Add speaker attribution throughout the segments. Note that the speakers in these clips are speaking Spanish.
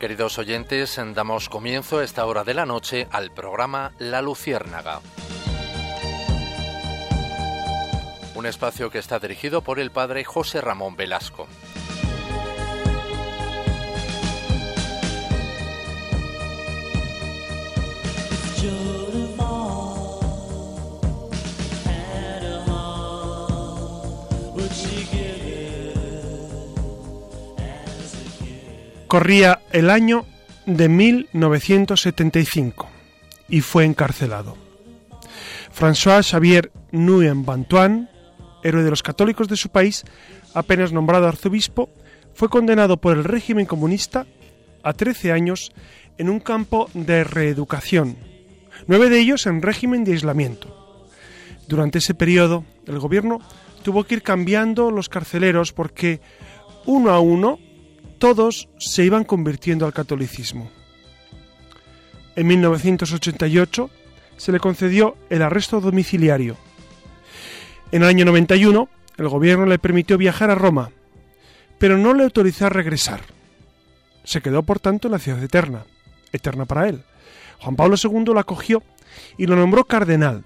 Speaker 1: Queridos oyentes, damos comienzo a esta hora de la noche al programa La Luciérnaga. Un espacio que está dirigido por el padre José Ramón Velasco.
Speaker 2: Corría el año de 1975 y fue encarcelado. François Xavier Nguyen Bantuan, héroe de los católicos de su país, apenas nombrado arzobispo, fue condenado por el régimen comunista a 13 años en un campo de reeducación, nueve de ellos en régimen de aislamiento. Durante ese periodo, el gobierno tuvo que ir cambiando los carceleros porque uno a uno todos se iban convirtiendo al catolicismo. En 1988 se le concedió el arresto domiciliario. En el año 91 el gobierno le permitió viajar a Roma, pero no le autorizó a regresar. Se quedó, por tanto, en la ciudad eterna, eterna para él. Juan Pablo II lo acogió y lo nombró cardenal.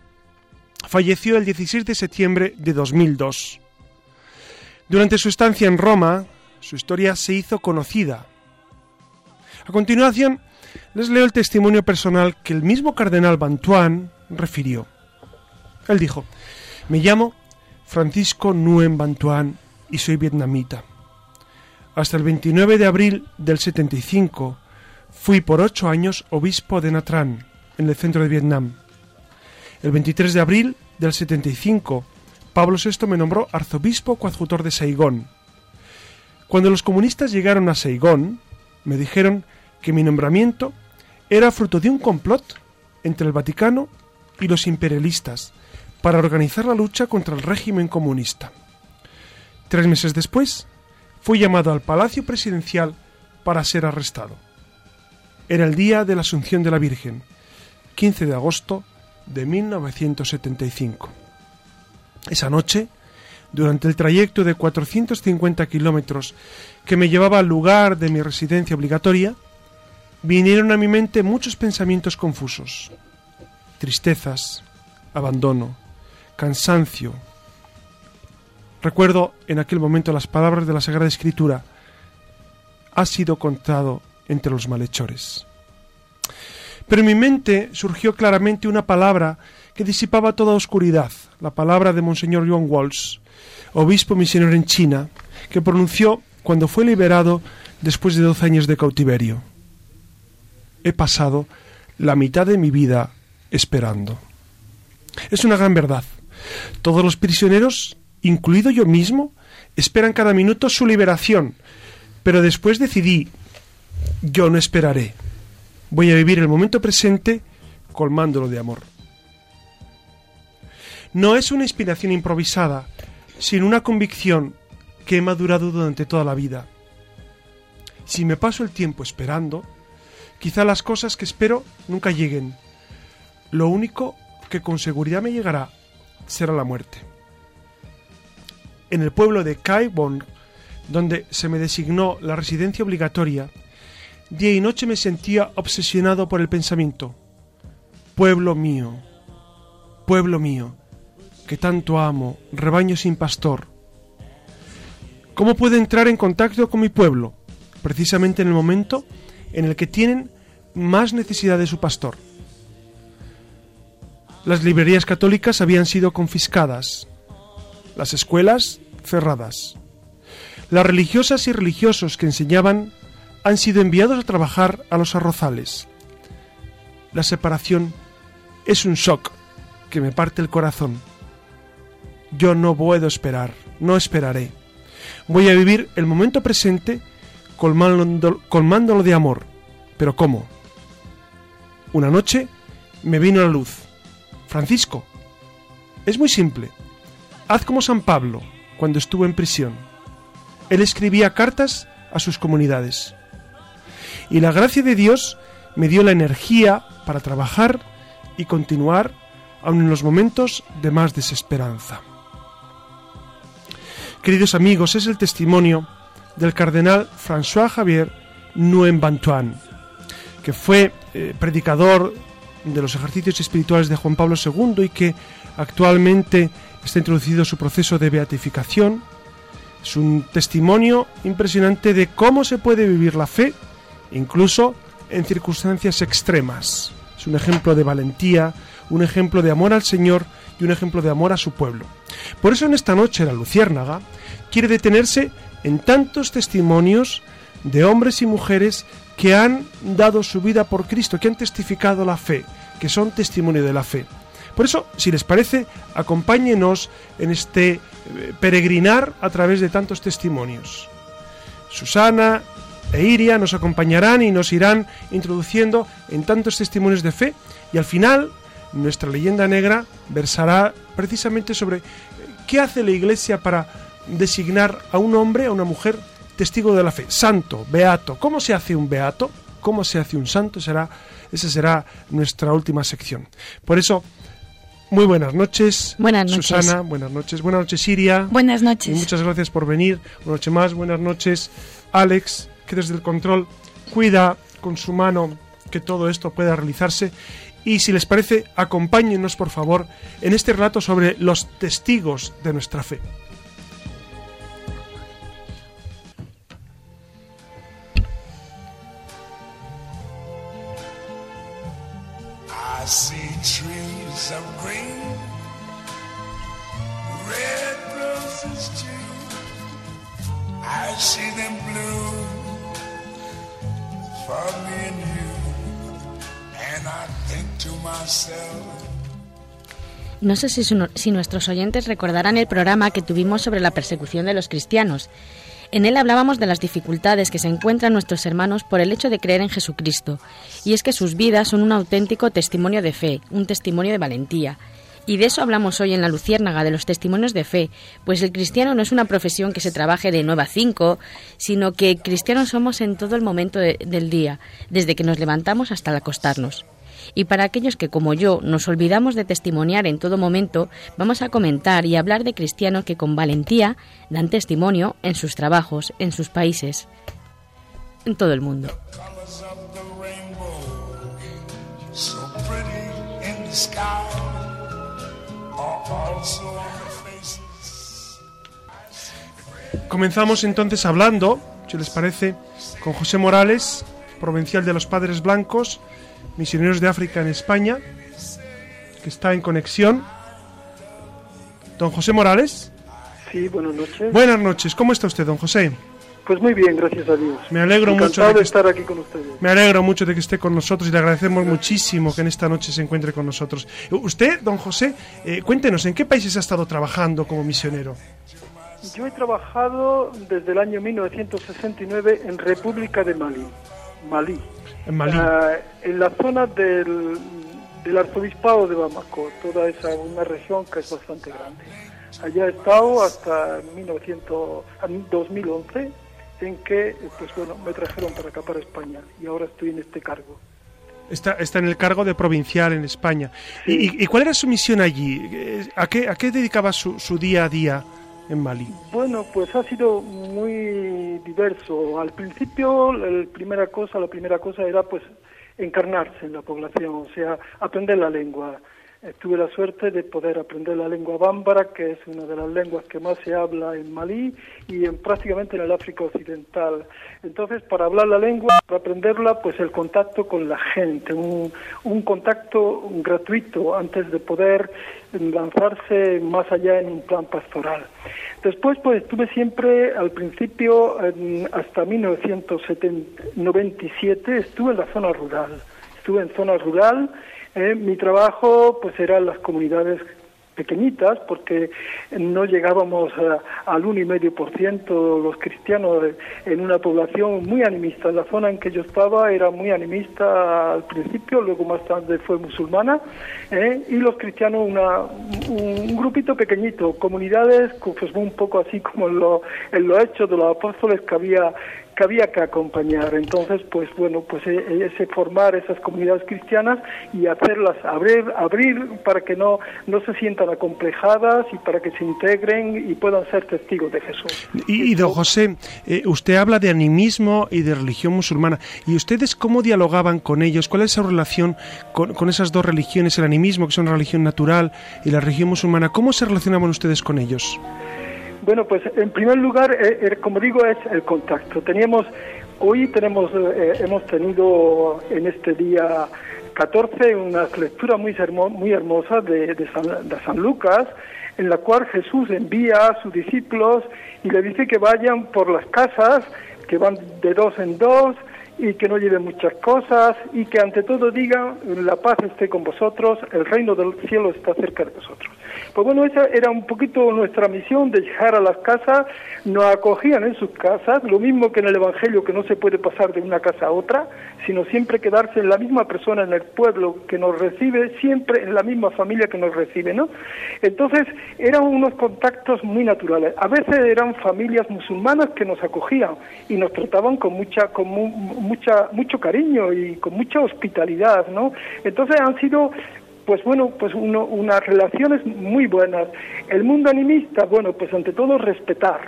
Speaker 2: Falleció el 16 de septiembre de 2002. Durante su estancia en Roma, su historia se hizo conocida. A continuación, les leo el testimonio personal que el mismo cardenal Bantuan refirió. Él dijo, me llamo Francisco Nguyen Bantuan y soy vietnamita. Hasta el 29 de abril del 75 fui por ocho años obispo de Nha Trang, en el centro de Vietnam. El 23 de abril del 75, Pablo VI me nombró arzobispo coadjutor de Saigón, cuando los comunistas llegaron a Saigón, me dijeron que mi nombramiento era fruto de un complot entre el Vaticano y los imperialistas para organizar la lucha contra el régimen comunista. Tres meses después, fui llamado al Palacio Presidencial para ser arrestado. Era el día de la Asunción de la Virgen, 15 de agosto de 1975. Esa noche, durante el trayecto de 450 kilómetros que me llevaba al lugar de mi residencia obligatoria, vinieron a mi mente muchos pensamientos confusos. Tristezas, abandono, cansancio. Recuerdo en aquel momento las palabras de la Sagrada Escritura. Ha sido contado entre los malhechores. Pero en mi mente surgió claramente una palabra que disipaba toda oscuridad, la palabra de Monseñor John Walsh, obispo misionero en China, que pronunció cuando fue liberado después de doce años de cautiverio. He pasado la mitad de mi vida esperando. Es una gran verdad. Todos los prisioneros, incluido yo mismo, esperan cada minuto su liberación, pero después decidí, yo no esperaré. Voy a vivir el momento presente colmándolo de amor. No es una inspiración improvisada, sin una convicción que he madurado durante toda la vida. Si me paso el tiempo esperando, quizá las cosas que espero nunca lleguen. Lo único que con seguridad me llegará será la muerte. En el pueblo de Kaibong, donde se me designó la residencia obligatoria, día y noche me sentía obsesionado por el pensamiento. Pueblo mío, pueblo mío, que tanto amo, rebaño sin pastor. ¿Cómo puedo entrar en contacto con mi pueblo? Precisamente en el momento en el que tienen más necesidad de su pastor. Las librerías católicas habían sido confiscadas, las escuelas cerradas. Las religiosas y religiosos que enseñaban han sido enviados a trabajar a los arrozales. La separación es un shock que me parte el corazón. Yo no puedo esperar, no esperaré. Voy a vivir el momento presente colmándolo, de amor. ¿Pero cómo? Una noche me vino la luz. Francisco, es muy simple. Haz como San Pablo cuando estuvo en prisión. Él escribía cartas a sus comunidades. Y la gracia de Dios me dio la energía para trabajar y continuar aun en los momentos de más desesperanza. Queridos amigos, es el testimonio del cardenal François Javier Nguyen Van Tuan, que fue eh, predicador de los ejercicios espirituales de Juan Pablo II y que actualmente está introducido su proceso de beatificación. Es un testimonio impresionante de cómo se puede vivir la fe, incluso en circunstancias extremas. Es un ejemplo de valentía, un ejemplo de amor al Señor y un ejemplo de amor a su pueblo. Por eso en esta noche la Luciérnaga quiere detenerse en tantos testimonios de hombres y mujeres que han dado su vida por Cristo, que han testificado la fe, que son testimonio de la fe. Por eso, si les parece, acompáñenos en este eh, peregrinar a través de tantos testimonios. Susana e Iria nos acompañarán y nos irán introduciendo en tantos testimonios de fe y al final nuestra leyenda negra versará precisamente sobre eh, qué hace la Iglesia para designar a un hombre, a una mujer, testigo de la fe, santo, beato. ¿Cómo se hace un beato? ¿Cómo se hace un santo? Será, esa será nuestra última sección. Por eso, muy buenas noches.
Speaker 3: Buenas noches.
Speaker 2: Susana, buenas noches. Buenas noches, Siria.
Speaker 3: Buenas noches.
Speaker 2: Y muchas gracias por venir. Una noche más. Buenas noches, Alex, que desde el control cuida con su mano que todo esto pueda realizarse. Y si les parece, acompáñenos, por favor, en este relato sobre los testigos de nuestra fe.
Speaker 3: No sé si, nuestros oyentes recordarán el programa que tuvimos sobre la persecución de los cristianos. En él hablábamos de las dificultades que se encuentran nuestros hermanos por el hecho de creer en Jesucristo, y es que sus vidas son un auténtico testimonio de fe, un testimonio de valentía. Y de eso hablamos hoy en la Luciérnaga, de los testimonios de fe, pues el cristiano no es una profesión que se trabaje de 9 a 5, sino que cristianos somos en todo el momento de- del día, desde que nos levantamos hasta acostarnos. Y para aquellos que, como yo, nos olvidamos de testimoniar en todo momento, vamos a comentar y hablar de cristianos que con valentía dan testimonio en sus trabajos, en sus países, en todo el mundo.
Speaker 2: Comenzamos entonces hablando, si les parece, con José Morales, provincial de los Padres Blancos, misioneros de África en España, que está en conexión. Don José Morales,
Speaker 4: Sí, buenas noches.
Speaker 2: buenas noches. ¿Cómo está usted, don José?
Speaker 4: Pues muy bien, gracias a Dios.
Speaker 2: Me alegro mucho
Speaker 4: Encantado
Speaker 2: de, que
Speaker 4: estar aquí con ustedes.
Speaker 2: Me alegro mucho de que esté con nosotros y le agradecemos muchísimo que en esta noche se encuentre con nosotros. Usted, don José, eh, cuéntenos, ¿en qué países ha estado trabajando como misionero?
Speaker 4: Yo he trabajado desde el año 1969 en República de Malí, Malí,
Speaker 2: En Malí.
Speaker 4: Ah, en la zona del, del arzobispado de Bamako, toda esa una región que es bastante grande. Allá he estado hasta 1900, a 2011, en que pues bueno, me trajeron para acá, para España, y ahora estoy en este cargo.
Speaker 2: Está, está en el cargo de provincial en España. ¿Y,
Speaker 4: Sí.
Speaker 2: y- y cuál era su misión allí? Eh, ¿A qué, a qué dedicaba su, su día a día en?
Speaker 4: Bueno, pues ha sido muy diverso. Al principio, la primera cosa, la primera cosa era pues encarnarse en la población, o sea, aprender la lengua. Eh, tuve la suerte de poder aprender la lengua bámbara, que es una de las lenguas que más se habla en Malí y en prácticamente en el África Occidental. Entonces, para hablar la lengua, para aprenderla, pues el contacto con la gente, un, un contacto gratuito antes de poder lanzarse más allá en un plan pastoral. Después, pues estuve siempre, al principio, hasta 1997, estuve en la zona rural. Estuve en zona rural. Eh, mi trabajo, pues, era las comunidades pequeñitas, porque no llegábamos a- al uno y medio por ciento los cristianos en una población muy animista. La zona en que yo estaba era muy animista al principio, luego más tarde fue musulmana, ¿eh? y los cristianos una, un, un grupito pequeñito, comunidades, pues un poco así como en, lo, en los hechos de los apóstoles que había que había que acompañar. Entonces, pues bueno, pues e- e- ese formar esas comunidades cristianas y hacerlas abrir, abrir para que no, no se sientan acomplejadas y para que se integren y puedan ser testigos de Jesús.
Speaker 2: Y, y, don José, eh, usted habla de animismo y de religión musulmana. ¿Y ustedes cómo dialogaban con ellos? ¿Cuál es su relación con, con esas dos religiones, el animismo, que es una religión natural, y la religión musulmana? ¿Cómo se relacionaban ustedes con ellos?
Speaker 4: Bueno, pues en primer lugar, eh, como digo, es el contacto. Teníamos, hoy tenemos, eh, hemos tenido en este día 14 unas lecturas muy, hermo- de, de San, de San Lucas, en la cual Jesús envía a sus discípulos y le dice que vayan por las casas, que van de dos en dos y que no lleven muchas cosas y que ante todo digan la paz esté con vosotros, el reino del cielo está cerca de vosotros. Pues bueno, esa era un poquito nuestra misión de llegar a las casas, nos acogían en sus casas, lo mismo que en el Evangelio que no se puede pasar de una casa a otra, sino siempre quedarse en la misma persona en el pueblo que nos recibe, siempre en la misma familia que nos recibe, ¿no? Entonces eran unos contactos muy naturales. A veces eran familias musulmanas que nos acogían y nos trataban con mucha, con mu- mucha, mucho cariño y con mucha hospitalidad, ¿no? Entonces han sido pues bueno, pues uno, unas relaciones muy buenas. El mundo animista, bueno, pues ante todo respetar.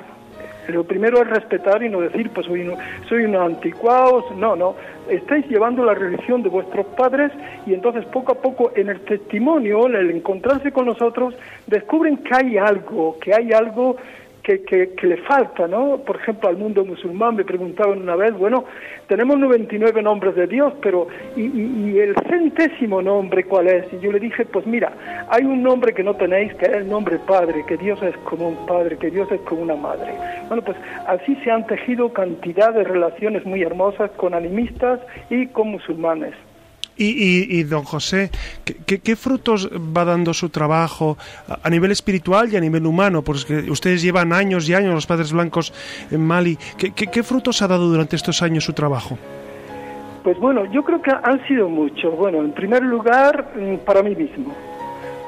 Speaker 4: Lo primero es respetar y no decir, pues soy, uno- soy un no, no. Estáis llevando la religión de vuestros padres y entonces poco a poco en el testimonio, en el encontrarse con nosotros, descubren que hay algo, que hay algo que, que, le falta, ¿no? Por ejemplo, al mundo musulmán me preguntaban una vez, bueno, tenemos 99 nombres de Dios, pero ¿y, y- y el centésimo nombre cuál es? Y yo le dije, pues mira, hay un nombre que no tenéis, que es el nombre Padre, que Dios es como un Padre, que Dios es como una Madre. Bueno, pues así se han tejido cantidad de relaciones muy hermosas con animistas y con musulmanes.
Speaker 2: Y, y- y, don José, ¿qué, qué, frutos va dando su trabajo a, nivel espiritual y a nivel humano? Porque ustedes llevan años y años, los padres blancos en Mali. ¿Qué, frutos ha dado durante estos años su trabajo?
Speaker 4: Pues bueno, yo creo que han sido muchos. Bueno, en primer lugar, mm, para mí mismo.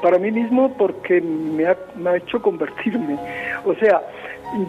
Speaker 4: Para mí mismo porque me ha hecho convertirme. O sea,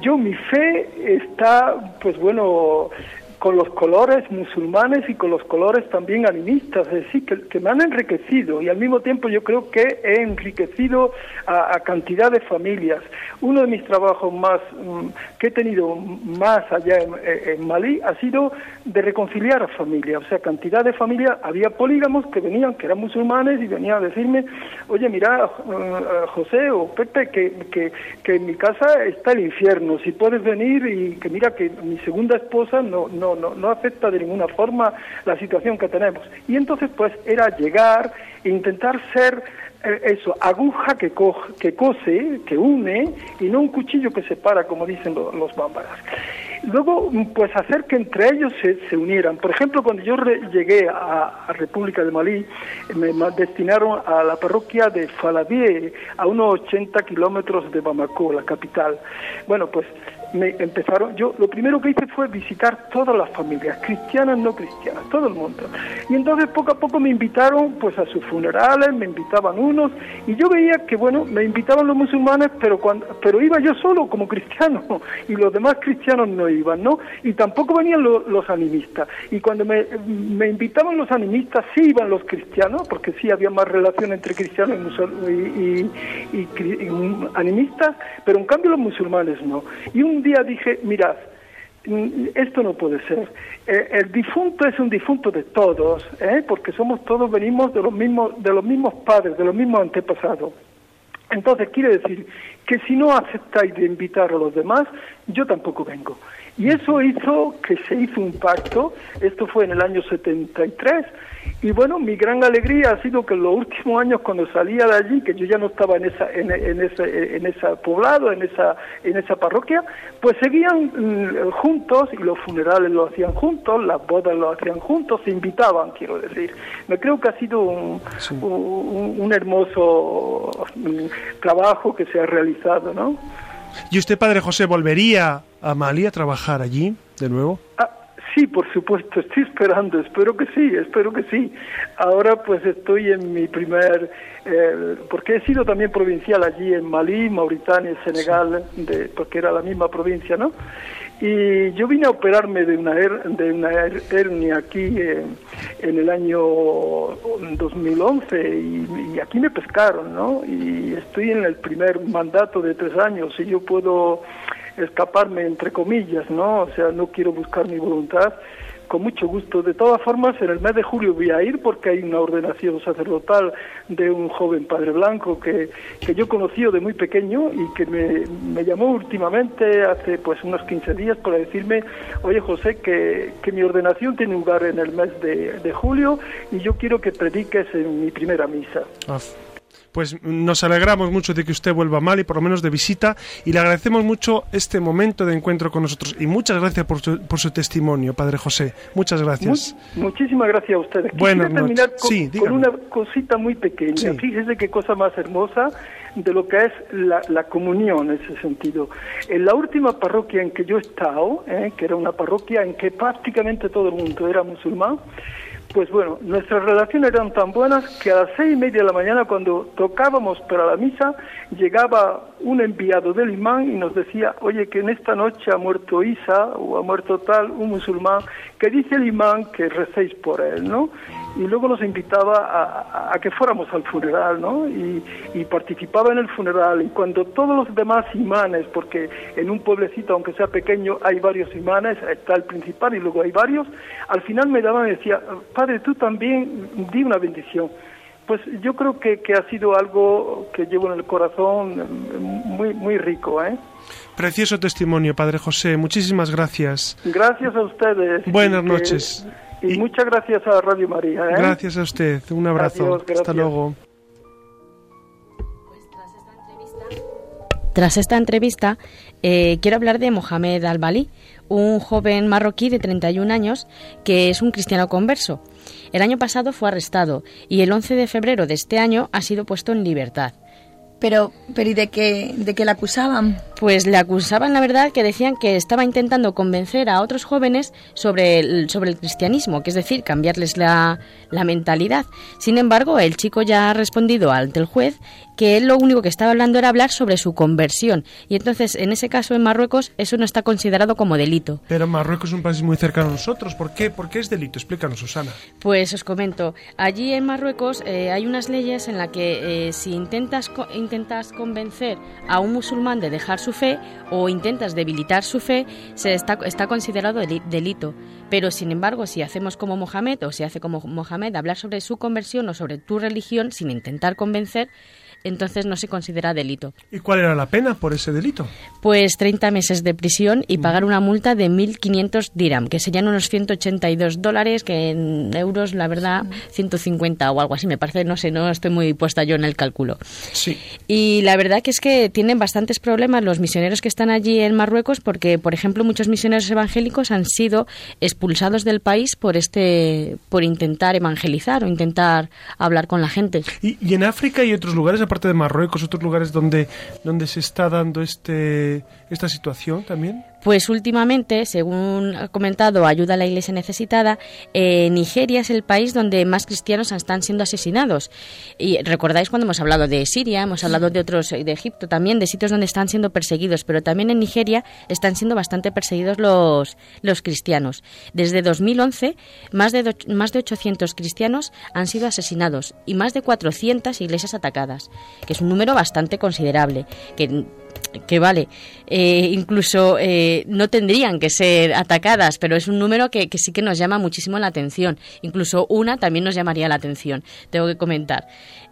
Speaker 4: yo mi fe está, pues bueno, con los colores musulmanes y con los colores también animistas, es decir, que, me han enriquecido y al mismo tiempo yo creo que he enriquecido a, a cantidad de familias. Uno de mis trabajos más mm, que he tenido más allá en, en Malí ha sido de reconciliar a familias, o sea, cantidad de familias, había polígamos que venían, que eran musulmanes y venían a decirme, oye, mira, eh, José o Pepe, que, que, que en mi casa está el infierno, si puedes venir y que mira que mi segunda esposa no, no, no acepta de ninguna forma la situación que tenemos. Y entonces pues era llegar e intentar ser eh, eso, aguja que, co que cose, que une, y no un cuchillo que separa, como dicen lo, los bámbaras. Luego, pues hacer que entre ellos se, se unieran. Por ejemplo, cuando yo re llegué a, a, República de Malí, me destinaron a la parroquia de Falabie, a unos 80 kilómetros de Bamako, la capital. Bueno, pues me empezaron, yo lo primero que hice fue visitar todas las familias, cristianas, no cristianas, todo el mundo. Y entonces poco a poco me invitaron pues a sus funerales, me invitaban unos, y yo veía que bueno, me invitaban los musulmanes, pero cuando, pero iba yo solo como cristiano, y los demás cristianos no iban, ¿no? Y tampoco venían lo, los animistas. Y cuando me, me, invitaban los animistas, sí iban los cristianos, porque sí había más relación entre cristianos y, musul y, y, animistas, pero en cambio los musulmanes no. Y día dije, mirad, esto no puede ser. Eh, el difunto es un difunto de todos, ¿eh? porque somos todos, venimos de los mismos, de los mismos padres, de los mismos antepasados. Entonces quiere decir que si no aceptáis de invitar a los demás, yo tampoco vengo. Y eso hizo que se hizo un pacto, esto fue en el año 73, y bueno, mi gran alegría ha sido que en los últimos años cuando salía de allí, que yo ya no estaba en esa en, en ese en ese poblado, en esa en esa parroquia, pues seguían mm, juntos y los funerales lo hacían juntos, las bodas lo hacían juntos, se invitaban, quiero decir. Me creo que ha sido un, sí. un, un, hermoso trabajo que se ha realizado, ¿no?
Speaker 2: ¿Y usted, padre José, volvería a Mali a trabajar allí de nuevo?
Speaker 4: Ah, Sí, por supuesto, estoy esperando, espero que sí, espero que sí. Ahora pues estoy en mi primer, eh, porque he sido también provincial allí en Malí, Mauritania, Senegal, de, porque era la misma provincia, ¿no? Y yo vine a operarme de una, her- de una her- hernia aquí eh, en el año 2011 y, y aquí me pescaron, ¿no? Y estoy en el primer mandato de tres años y yo puedo escaparme entre comillas, ¿no? O sea, no quiero buscar mi voluntad. Con mucho gusto. De todas formas, en el mes de julio voy a ir porque hay una ordenación sacerdotal de un joven padre blanco que, que yo conocí de muy pequeño y que me, me llamó últimamente hace pues unos 15 días para decirme, oye José, que, que mi ordenación tiene lugar en el mes de, de julio y yo quiero que prediques en mi primera misa.
Speaker 2: Ah, Pues nos alegramos mucho de que usted vuelva mal y por lo menos de visita y le agradecemos mucho este momento de encuentro con nosotros y muchas gracias por su, por su testimonio, Padre José. Muchas gracias.
Speaker 4: Mu- muchísimas gracias a ustedes. Quisiera terminar con,
Speaker 2: Sí,
Speaker 4: con una cosita muy pequeña.
Speaker 2: Sí.
Speaker 4: Fíjese qué cosa más hermosa de lo que es la, la comunión en ese sentido. En la última parroquia en que yo he estado, eh, que era una parroquia en que prácticamente todo el mundo era musulmán, pues bueno, nuestras relaciones eran tan buenas que a las seis y media de la mañana, cuando tocábamos para la misa, llegaba un enviado del imán y nos decía, oye, que en esta noche ha muerto Isa o ha muerto tal, un musulmán, que dice el imán que recéis por él, ¿no? Y luego nos invitaba a, a- a que fuéramos al funeral, ¿no? Y, y participaba en el funeral. Y cuando todos los demás imanes, porque en un pueblecito, aunque sea pequeño, hay varios imanes, está el principal y luego hay varios, al final me daban y decía, padre, tú también di una bendición. Pues yo creo que, que ha sido algo que llevo en el corazón muy, muy rico, ¿eh?
Speaker 2: Precioso testimonio, Padre José. Muchísimas gracias.
Speaker 4: Gracias a ustedes.
Speaker 2: Buenas
Speaker 4: que-
Speaker 2: noches.
Speaker 4: Y,
Speaker 2: Y-
Speaker 4: muchas gracias a Radio María, ¿eh?
Speaker 2: Gracias a usted. Un abrazo.
Speaker 4: Adiós.
Speaker 2: Hasta luego.
Speaker 3: Tras esta entrevista, eh, quiero hablar de Mohamed Al-Bali, un joven marroquí de 31 años que es un cristiano converso. El año pasado fue arrestado y el 11 de febrero de este año ha sido puesto en libertad.
Speaker 5: Pero, pero ¿y de qué, de qué la acusaban?
Speaker 3: Pues le acusaban, la verdad, que decían que estaba intentando convencer a otros jóvenes sobre el, sobre el cristianismo, que es decir, cambiarles la, la mentalidad. Sin embargo, el chico ya ha respondido ante el juez que él lo único que estaba hablando era hablar sobre su conversión. Y entonces, en ese caso, en Marruecos, eso no está considerado como delito.
Speaker 2: Pero Marruecos es un país muy cercano a nosotros. ¿Por qué? ¿Por qué es delito? Explícanos, Susana.
Speaker 3: Pues os comento, allí en Marruecos eh, hay unas leyes en las que eh, si intentas, co- intentas convencer a un musulmán de dejar su fe o intentas debilitar su fe, se está, está considerado deli- delito. Pero sin embargo, si hacemos como Mohamed o si hace como Mohamed hablar sobre su conversión o sobre tu religión sin intentar convencer, entonces no se considera delito.
Speaker 2: ¿Y cuál era la pena por ese delito?
Speaker 3: Pues 30 meses de prisión y pagar una multa de 1.500 dirham, que serían unos 182 dólares, que en euros, la verdad, 150 o algo así, me parece, no sé, no estoy muy puesta yo en el cálculo.
Speaker 2: Sí.
Speaker 3: Y la verdad que es que tienen bastantes problemas los misioneros que están allí en Marruecos, porque, por ejemplo, muchos misioneros evangélicos han sido expulsados del país por este, por intentar evangelizar o intentar hablar con la gente.
Speaker 2: ¿Y, y en África y otros lugares, aparte de Marruecos, otros lugares donde, donde se está dando este, esta situación también?
Speaker 3: Pues últimamente, según ha comentado Ayuda a la Iglesia Necesitada, eh, Nigeria es el país donde más cristianos están siendo asesinados. Y recordáis cuando hemos hablado de Siria, hemos hablado de otros, de Egipto también, de sitios donde están siendo perseguidos, pero también en Nigeria están siendo bastante perseguidos los, los cristianos. Desde 2011, más de, do- más de 800 cristianos han sido asesinados y más de 400 iglesias atacadas, que es un número bastante considerable, que que vale, eh, incluso eh, no tendrían que ser atacadas, pero es un número que, sí que nos llama muchísimo la atención. Incluso una también nos llamaría la atención, tengo que comentar.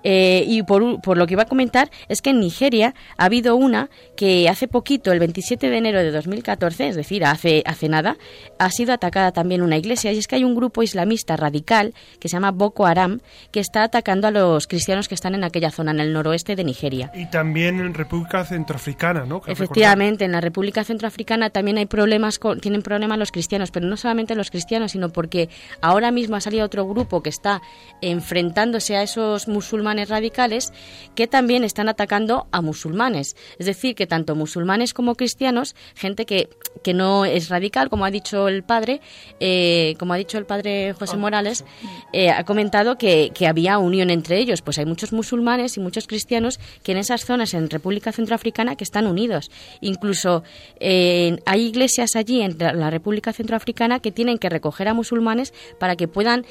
Speaker 3: Eh, y por, por lo que iba a comentar es que en Nigeria ha habido una que hace poquito, el 27 de enero de 2014, es decir, hace, hace nada, ha sido atacada también una iglesia. Y es que hay un grupo islamista radical que se llama Boko Haram que está atacando a los cristianos que están en aquella zona, en el noroeste de Nigeria.
Speaker 2: Y también en República Centroafricana, ¿no? Que
Speaker 3: Efectivamente, en la República Centroafricana también hay problemas, con- tienen problemas los cristianos, pero no solamente los cristianos, sino porque ahora mismo ha salido otro grupo que está enfrentándose a esos musulmanes musulmanes radicales que también están atacando a musulmanes. Es decir, que tanto musulmanes como cristianos, gente que, que no es radical, como ha dicho el padre, eh, como ha dicho el padre José Morales, eh, ha comentado que, que había unión entre ellos. Pues hay muchos musulmanes y muchos cristianos que en esas zonas en República Centroafricana que están unidos. Incluso eh, hay iglesias allí en la República Centroafricana que tienen que recoger a musulmanes para que puedan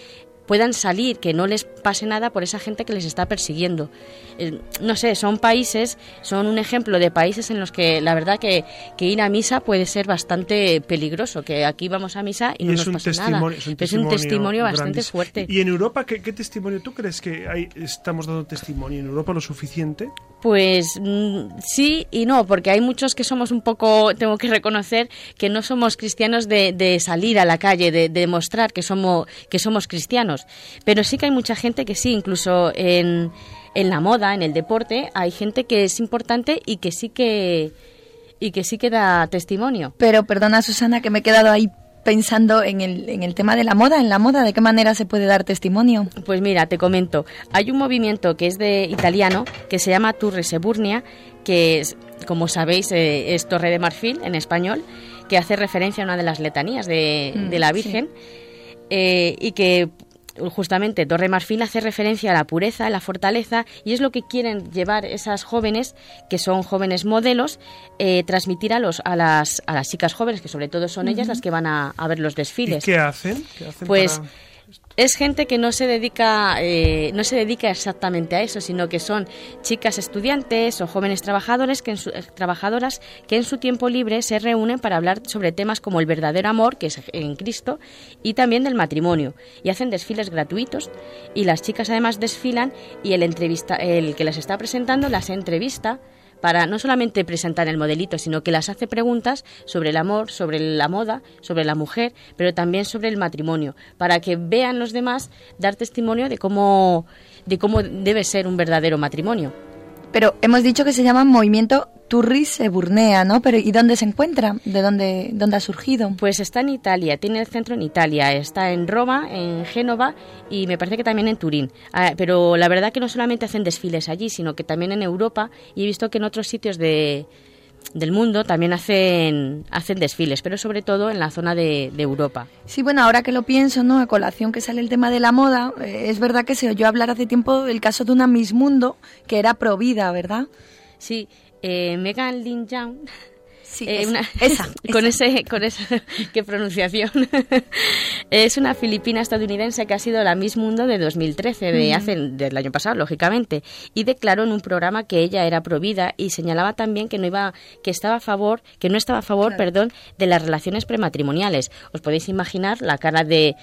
Speaker 3: puedan salir, que no les pase nada por esa gente que les está persiguiendo. Eh, no sé, son países, son un ejemplo de países en los que la verdad que, que ir a misa puede ser bastante peligroso, que aquí vamos a misa y no nos pasa nada.
Speaker 2: Es un
Speaker 3: Es
Speaker 2: testimonio,
Speaker 3: un testimonio bastante fuerte.
Speaker 2: ¿Y en Europa qué, qué testimonio tú crees que hay, estamos dando testimonio? ¿En Europa lo suficiente?
Speaker 3: Pues mm, sí y no, porque hay muchos que somos un poco, tengo que reconocer, que no somos cristianos de, de salir a la calle, de, de demostrar que somos, que somos cristianos. Pero sí que hay mucha gente que sí, incluso en, en la moda, en el deporte, hay gente que es importante y que sí que, y que, sí que da testimonio.
Speaker 5: Pero perdona, Susana, que me he quedado ahí pensando en el, en el tema de la moda. En la moda, ¿de qué manera se puede dar testimonio?
Speaker 3: Pues mira, te comento. Hay un movimiento que es de italiano que se llama Turre Seburnia, que es, como sabéis, eh, es Torre de Marfil en español, que hace referencia a una de las letanías de,
Speaker 5: Mm,
Speaker 3: de la
Speaker 5: sí.
Speaker 3: Virgen eh, y que justamente Torre Marfil hace referencia a la pureza, a la fortaleza y es lo que quieren llevar esas jóvenes que son jóvenes modelos eh, transmitir a los a las a las chicas jóvenes que sobre todo son ellas las que van a, a ver los
Speaker 2: ¿Y
Speaker 3: desfiles
Speaker 2: qué hacen? ¿Qué hacen
Speaker 3: pues
Speaker 2: para-
Speaker 3: es gente que no se dedica eh, no se dedica exactamente a eso sino que son chicas estudiantes o jóvenes trabajadores que en su- eh, trabajadoras que en su tiempo libre se reúnen para hablar sobre temas como el verdadero amor que es en Cristo y también del matrimonio. Y hacen desfiles gratuitos y las chicas además desfilan y el entrevista el que las está presentando las entrevista para no solamente presentar el modelito, sino que las hace preguntas sobre el amor, sobre la moda, sobre la mujer, pero también sobre el matrimonio, para que vean los demás dar testimonio de cómo, de cómo debe ser un verdadero matrimonio.
Speaker 5: Pero hemos dicho que se llama Movimiento Turris Seburnea, ¿no? Pero ¿y dónde se encuentra? ¿De dónde, dónde ha surgido?
Speaker 3: Pues está en Italia, tiene el centro en Italia, está en Roma, en Génova y me parece que también en Turín. Ah, pero la verdad que no solamente hacen desfiles allí, sino que también en Europa y he visto que en otros sitios de, del mundo también hacen, hacen desfiles, pero sobre todo en la zona de, de Europa.
Speaker 5: Sí, bueno, ahora que lo pienso, ¿no? A colación que sale el tema de la moda, eh, es verdad que se oyó hablar hace tiempo del caso de una Miss Mundo que era pro vida, ¿verdad?
Speaker 3: Sí, eh, Megan Lin Young.
Speaker 5: Sí,
Speaker 3: eh,
Speaker 5: esa,
Speaker 3: una-
Speaker 5: esa,
Speaker 3: con
Speaker 5: esa.
Speaker 3: ese, con esa, qué pronunciación. Es una filipina estadounidense que ha sido la Miss Mundo de 2013, de hace, del año pasado, lógicamente, y declaró en un programa que ella era provida y señalaba también que no iba, que estaba a favor, que no estaba a favor, perdón, de las relaciones prematrimoniales. Os podéis imaginar la cara de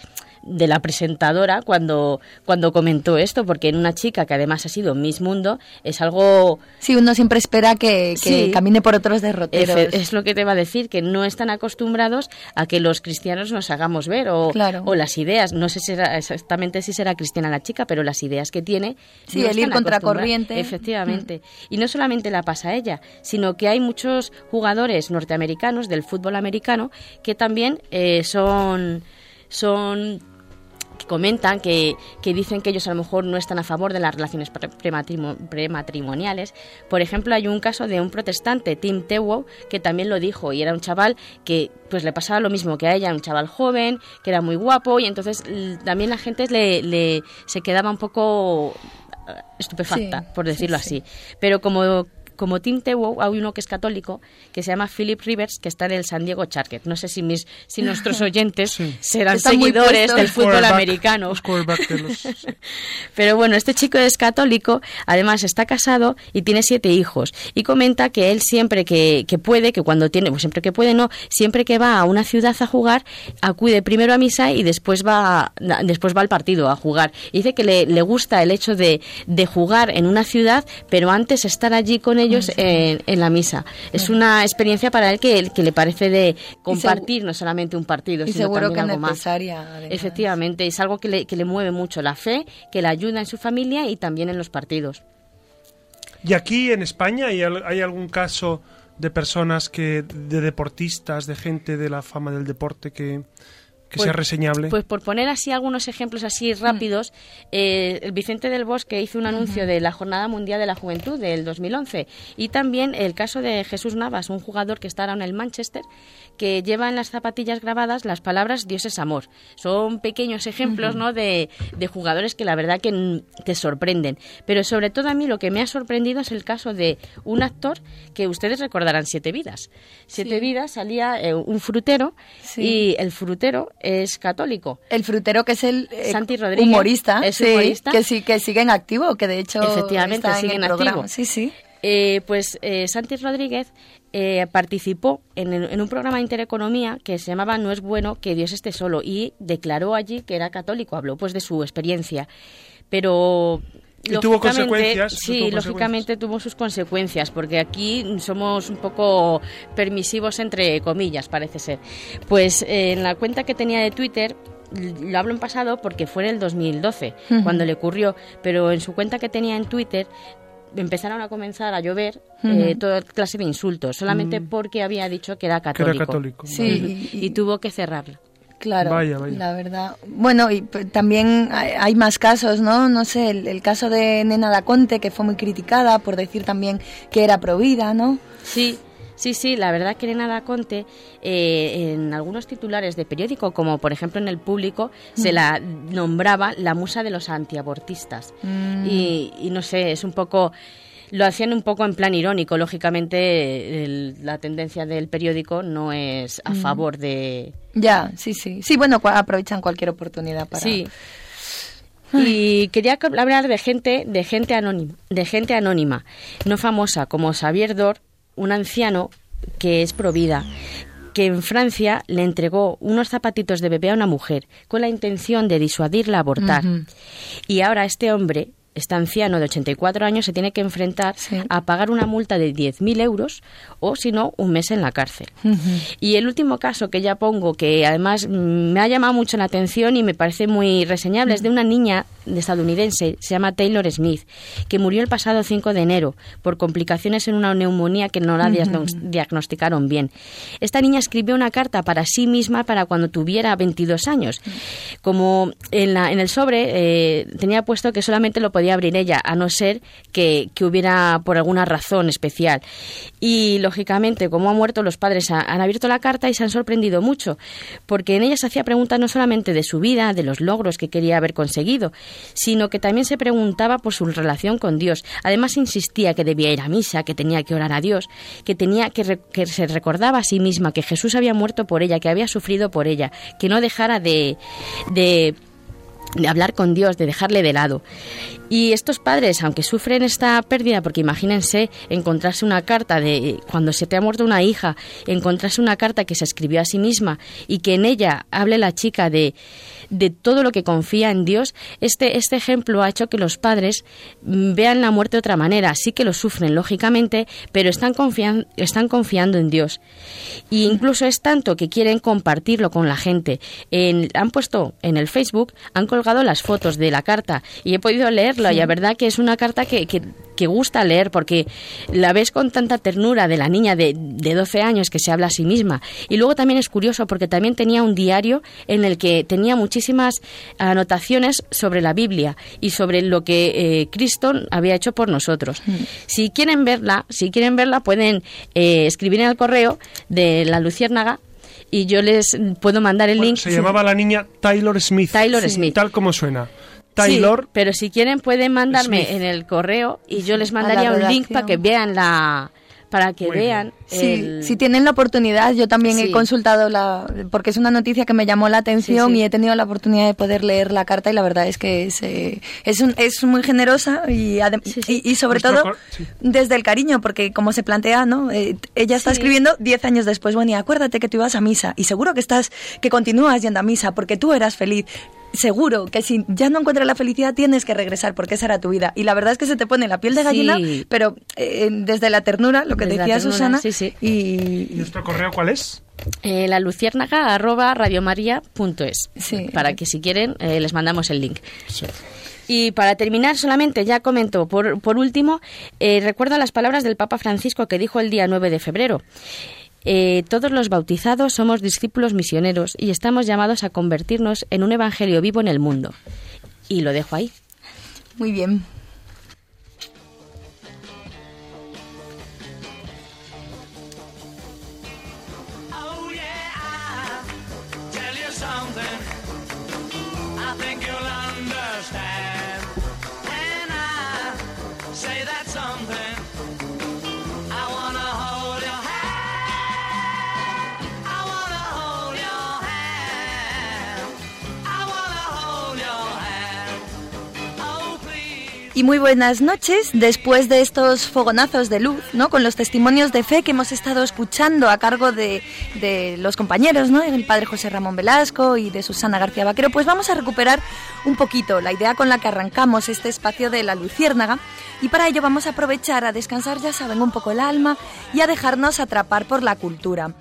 Speaker 3: de la presentadora cuando, cuando comentó esto, porque en una chica que además ha sido Miss Mundo es algo
Speaker 5: Sí, uno siempre espera que, que
Speaker 3: Sí.
Speaker 5: camine por otros derroteros.
Speaker 3: Efe- Es lo que te va a decir, que no están acostumbrados a que los cristianos nos hagamos ver o,
Speaker 5: Claro.
Speaker 3: o las ideas. No sé si será- exactamente si será cristiana la chica, pero las ideas que tiene.
Speaker 5: Sí,
Speaker 3: no
Speaker 5: el ir contracorriente. Mm.
Speaker 3: Efectivamente. Y no solamente la pasa a ella, sino que hay muchos jugadores norteamericanos del fútbol americano que también eh, son son que comentan que, que dicen que ellos a lo mejor no están a favor de las relaciones pre- prematrimo- prematrimoniales. Por ejemplo, hay un caso de un protestante, Tim Tebow, que también lo dijo y era un chaval que pues le pasaba lo mismo que a ella, un chaval joven, que era muy guapo y entonces también la gente le, le- se quedaba un poco eh, estupefacta,
Speaker 5: Sí,
Speaker 3: por
Speaker 5: sí,
Speaker 3: decirlo
Speaker 5: sí.
Speaker 3: así. Pero como como Tim Tebow, hay uno que es católico que se llama Philip Rivers, que está en el San Diego Chargers. No sé si mis si nuestros oyentes
Speaker 2: Sí.
Speaker 3: serán
Speaker 5: Están
Speaker 3: seguidores del fútbol americano.
Speaker 2: los.
Speaker 3: Pero bueno, este chico es católico, además está casado y tiene siete hijos. Y comenta que él siempre que, que puede, que cuando tiene, pues siempre que puede, no, siempre que va a una ciudad a jugar, acude primero a misa y después va, después va al partido a jugar. Y dice que le, le gusta el hecho de, de jugar en una ciudad, pero antes estar allí con ellos en, en la misa. Es una experiencia para él que, que le parece de compartir no solamente un partido,
Speaker 5: y
Speaker 3: sino
Speaker 5: seguro
Speaker 3: también
Speaker 5: que
Speaker 3: algo más.
Speaker 5: además.
Speaker 3: Efectivamente, es algo que le, que le mueve mucho la fe, que le ayuda en su familia y también en los partidos.
Speaker 2: Y aquí en España hay, al- hay algún caso de personas que, de deportistas, de gente de la fama del deporte que, que sea reseñable.
Speaker 3: Pues por poner así algunos ejemplos así rápidos, eh, el Vicente del Bosque hizo un anuncio de la Jornada Mundial de la Juventud del 2011 y también el caso de Jesús Navas, un jugador que está ahora en el Manchester, que lleva en las zapatillas grabadas las palabras Dios es amor. Son pequeños ejemplos ¿no? de, de jugadores que la verdad que te sorprenden. Pero sobre todo a mí lo que me ha sorprendido es el caso de un actor que ustedes recordarán Siete Vidas. Siete
Speaker 5: Sí.
Speaker 3: Vidas salía eh, un frutero
Speaker 5: Sí.
Speaker 3: y el frutero es católico.
Speaker 5: El frutero que es el eh,
Speaker 3: Santi Rodríguez,
Speaker 5: humorista,
Speaker 3: es
Speaker 5: sí,
Speaker 3: humorista.
Speaker 5: que sí que sigue en activo, que de hecho
Speaker 3: Efectivamente,
Speaker 5: en
Speaker 3: sigue en activo.
Speaker 5: Sí, sí.
Speaker 3: Eh, pues eh, Santi Rodríguez eh, participó en, el- en un programa de Intereconomía que se llamaba No es bueno que Dios esté solo y declaró allí que era católico, habló pues de su experiencia. Pero
Speaker 2: Y tuvo
Speaker 3: lógicamente-
Speaker 2: consecuencias,
Speaker 3: Sí,
Speaker 2: tuvo consecuencias.
Speaker 3: lógicamente tuvo sus consecuencias, porque aquí somos un poco permisivos entre comillas, parece ser. Pues eh, en la cuenta que tenía de Twitter lo hablo en pasado porque fue en el 2012
Speaker 5: Ujú.
Speaker 3: cuando le ocurrió, pero en su cuenta que tenía en Twitter empezaron a comenzar a llover
Speaker 5: Ujú.
Speaker 3: eh, toda clase de insultos, solamente porque había dicho que era
Speaker 2: Mm. que
Speaker 3: católico.
Speaker 2: era católico.
Speaker 5: Sí,
Speaker 3: Y, y tuvo que cerrarla.
Speaker 5: Claro,
Speaker 2: Vaya, vaya.
Speaker 5: la verdad. Bueno, y también hay, hay más casos, ¿no? No sé, el, el caso de Nena Daconte, que fue muy criticada por decir también que era provida, ¿no?
Speaker 3: Sí, sí, sí, la verdad que Elena Daconte eh, en algunos titulares de periódico, como por ejemplo en El Público, se la nombraba la musa de los antiabortistas.
Speaker 5: Mm.
Speaker 3: Y, y no sé, es un poco... Lo hacían un poco en plan irónico, lógicamente el- la tendencia del periódico no es a favor de...
Speaker 5: Ya, sí, sí. Sí, bueno, aprovechan cualquier oportunidad para...
Speaker 3: Sí. Y quería hablar de gente, de gente anónima, de gente anónima, no famosa, como Xavier Dor, un anciano que es provida, que en Francia le entregó unos zapatitos de bebé a una mujer con la intención de disuadirla a abortar. Y ahora este hombre, este anciano de 84 años, se tiene que enfrentar
Speaker 5: Sí.
Speaker 3: a pagar una multa de 10.000 euros o, si no, un mes en la cárcel. Y el último caso que ya pongo, que además me ha llamado mucho la atención y me parece muy reseñable, es de una niña de estadounidense, se llama Taylor Smith, que murió el pasado 5 de enero por complicaciones en una neumonía que no la diagnos- diagnosticaron bien. Esta niña escribió una carta para sí misma para cuando tuviera 22 años. Como en, la, en el sobre eh, tenía puesto que solamente lo podía abrir ella, a no ser que, que hubiera por alguna razón especial. Y lógicamente, como ha muerto, los padres ha- han abierto la carta y se han sorprendido mucho, porque en ella se hacía preguntas no solamente de su vida, de los logros que quería haber conseguido, sino que también se preguntaba por su relación con Dios. Además insistía que debía ir a misa, que tenía que orar a Dios, que tenía que, re- que se recordaba a sí misma que Jesús había muerto por ella, que había sufrido por ella, que no dejara de, de de hablar con Dios, de dejarle de lado. Y estos padres, aunque sufren esta pérdida, porque imagínense encontrarse una carta de cuando se te ha muerto una hija, encontrarse una carta que se escribió a sí misma y que en ella hable la chica de, de todo lo que confía en Dios, este, este ejemplo ha hecho que los padres vean la muerte de otra manera. Sí que lo sufren, lógicamente, pero están, confian- están confiando en Dios. Y incluso es tanto que quieren compartirlo con la gente. En- han puesto en el Facebook, han colgado las fotos de la carta y he podido y la verdad que es una carta que, que, que gusta leer porque la ves con tanta ternura de la niña de, de 12 años que se habla a sí misma. Y luego también es curioso porque también tenía un diario en el que tenía muchísimas anotaciones sobre la Biblia y sobre lo que eh, Cristo había hecho por nosotros. Si quieren verla, si quieren verla pueden eh, escribir en el correo de la Luciérnaga y yo les puedo mandar el
Speaker 2: Bueno,
Speaker 3: link.
Speaker 2: se llamaba la niña Taylor Smith.
Speaker 3: Taylor Smith.
Speaker 2: Tal como suena.
Speaker 3: Sí,
Speaker 2: Taylor.
Speaker 3: pero si quieren pueden mandarme
Speaker 2: Smith.
Speaker 3: en el correo y yo les mandaría un link para que vean la para que
Speaker 2: Muy bien.
Speaker 5: Sí,
Speaker 3: el-
Speaker 5: si tienen la oportunidad, yo también
Speaker 3: Sí.
Speaker 5: he consultado la, porque es una noticia que me llamó la atención
Speaker 3: Sí, sí.
Speaker 5: y he tenido la oportunidad de poder leer la carta y la verdad es que es, eh, es, un- es muy generosa y, adem-
Speaker 3: Sí, sí.
Speaker 5: y, y sobre
Speaker 2: Nuestro
Speaker 5: todo desde el cariño, porque como se plantea, ¿no? Eh, ella está
Speaker 3: Sí.
Speaker 5: escribiendo 10 años después, bueno, y acuérdate que tú ibas a misa y seguro que estás, que continúas yendo a misa porque tú eras feliz. Seguro que si ya no encuentras la felicidad tienes que regresar porque esa era tu vida. Y la verdad es que se te pone la piel de gallina,
Speaker 3: Sí.
Speaker 5: pero eh, desde la ternura, lo que
Speaker 3: Desde
Speaker 5: decía
Speaker 3: ternura,
Speaker 5: Susana,
Speaker 3: sí, sí.
Speaker 5: y,
Speaker 2: ¿Y nuestro correo cuál es?
Speaker 3: eh, la luciérnaga arroba radiomaria.es
Speaker 5: Sí.
Speaker 3: para que si quieren eh, les mandamos el link. Y para terminar, solamente ya comento, por, por último, eh, recuerdo las palabras del Papa Francisco que dijo el día 9 de febrero. Eh, todos los bautizados somos discípulos misioneros y estamos llamados a convertirnos en un evangelio vivo en el mundo. Y lo dejo ahí.
Speaker 5: Muy bien. Muy buenas noches, después de estos fogonazos de luz, ¿no? Con los testimonios de fe que hemos estado escuchando a cargo de, de los compañeros, ¿no? El padre José Ramón Velasco y de Susana García Vaquero, pues vamos a recuperar un poquito la idea con la que arrancamos este espacio de la Luciérnaga. Y para ello vamos a aprovechar a descansar, ya saben, un poco el alma y a dejarnos atrapar por la cultura.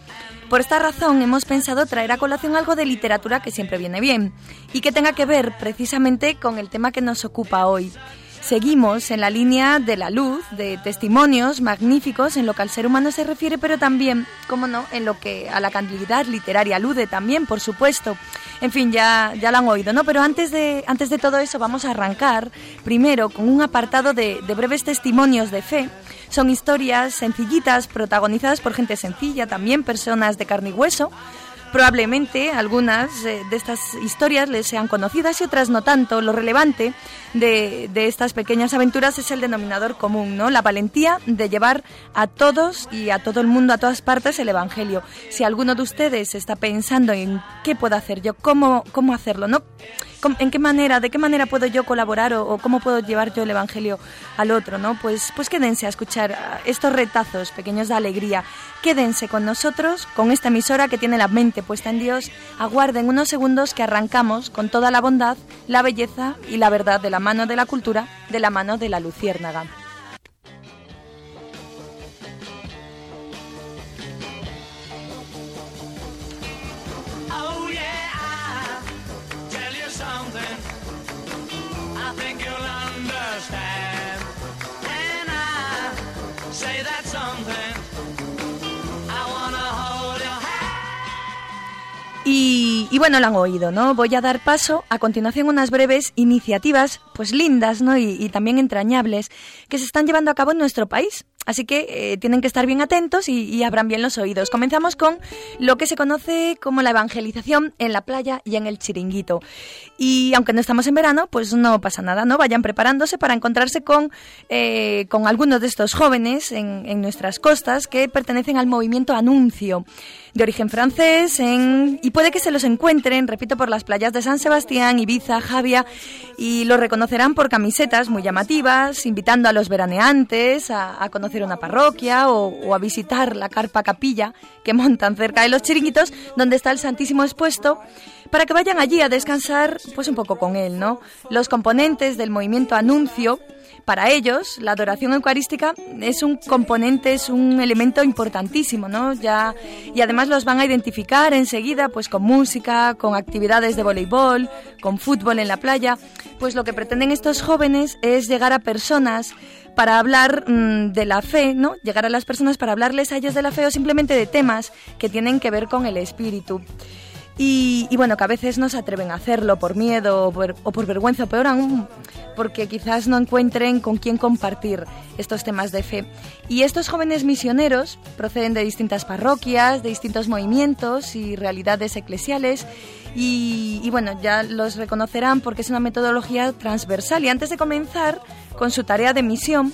Speaker 5: Por esta razón hemos pensado traer a colación algo de literatura que siempre viene bien y que tenga que ver precisamente con el tema que nos ocupa hoy. Seguimos en la línea de la luz, de testimonios magníficos en lo que al ser humano se refiere, pero también, como no, en lo que a la cantidad literaria alude también, por supuesto. En fin, ya, ya lo han oído, ¿no? Pero antes de, antes de todo eso vamos a arrancar primero con un apartado de, de breves testimonios de fe. Son historias sencillitas, protagonizadas por gente sencilla, también personas de carne y hueso. Probablemente algunas eh, de estas historias les sean conocidas y otras no tanto. Lo relevante de, de estas pequeñas aventuras es el denominador común, ¿no? La valentía de llevar a todos y a todo el mundo, a todas partes, el Evangelio. Si alguno de ustedes está pensando en qué puedo hacer yo, cómo, cómo hacerlo, ¿no? ¿Cómo- ¿En qué manera, de qué manera puedo yo colaborar o, o cómo puedo llevar yo el Evangelio al otro, ¿no? Pues, pues quédense a escuchar ah, estos retazos pequeños de alegría. Quédense con nosotros, con esta emisora que tiene la mente puesta en Dios. Aguarden unos segundos que arrancamos con toda la bondad, la belleza y la verdad de la mano de la cultura, de la mano de la luciérnaga. Y, bueno, lo han oído, ¿no? Voy a dar paso a continuación unas breves iniciativas, pues lindas, ¿no? Y, también entrañables, que se están llevando a cabo en nuestro país. Así que eh, tienen que estar bien atentos y, abran bien los oídos. Comenzamos con lo que se conoce como la evangelización en la playa y en el chiringuito. Y aunque no estamos en verano, pues no pasa nada, ¿no? Vayan preparándose para encontrarse con, eh, con algunos de estos jóvenes en, en nuestras costas que pertenecen al movimiento Anuncio de origen francés en- y puede que se los encuentren, repito, por las playas de San Sebastián, Ibiza, Javia y los reconocerán por camisetas muy llamativas, invitando a los veraneantes a, conocer una parroquia o, o a visitar la carpa capilla que montan cerca de los chiringuitos donde está el Santísimo expuesto para que vayan allí a descansar pues un poco con él, ¿no? Los componentes del movimiento Anuncio para ellos, la adoración eucarística es un componente, es un elemento importantísimo, ¿no? Ya, y además los van a identificar enseguida, pues con música, con actividades de voleibol, con fútbol en la playa. Pues lo que pretenden estos jóvenes es llegar a personas para hablar mm, de la fe, ¿no? Llegar a las personas para hablarles a ellos de la fe o simplemente de temas que tienen que ver con el espíritu. Y, bueno, que a veces no se atreven a hacerlo por miedo o por, vergüenza, o peor aún, porque quizás no encuentren con quién compartir estos temas de fe. Y estos jóvenes misioneros proceden de distintas parroquias, de distintos movimientos y realidades eclesiales. Y, y bueno, ya los reconocerán porque es una metodología transversal. Y antes de comenzar con su tarea de misión,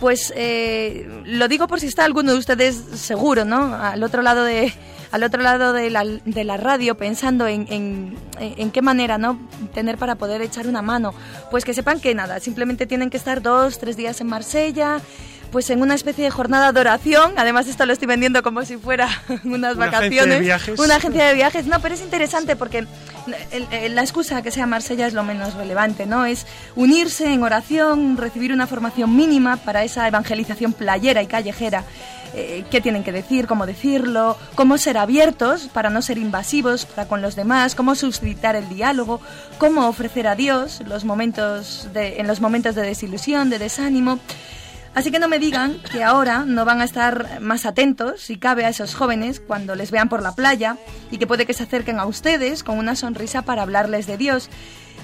Speaker 5: pues eh, lo digo por si está alguno de ustedes seguro, ¿no? Al otro lado de, al otro lado de la, de la radio pensando en, en, en qué manera, ¿no? Tener para poder echar una mano. Pues que sepan que nada, simplemente tienen que estar dos, tres días en Marsella, pues en una especie de jornada de oración. Además esto lo estoy vendiendo como si fuera unas
Speaker 2: Una agencia de
Speaker 5: vacaciones.
Speaker 2: viajes.
Speaker 5: Una agencia de viajes. No, pero es interesante porque el- el- la excusa que sea Marsella es lo menos relevante, ¿no? Es unirse en oración, recibir una formación mínima para esa evangelización playera y callejera. Eh, qué tienen que decir, cómo decirlo, cómo ser abiertos para no ser invasivos para con los demás, cómo suscitar el diálogo, cómo ofrecer a Dios los momentos de- en los momentos de desilusión, de desánimo. Así que no me digan que ahora no van a estar más atentos, si cabe, a esos jóvenes cuando les vean por la playa y que puede que se acerquen a ustedes con una sonrisa para hablarles de Dios.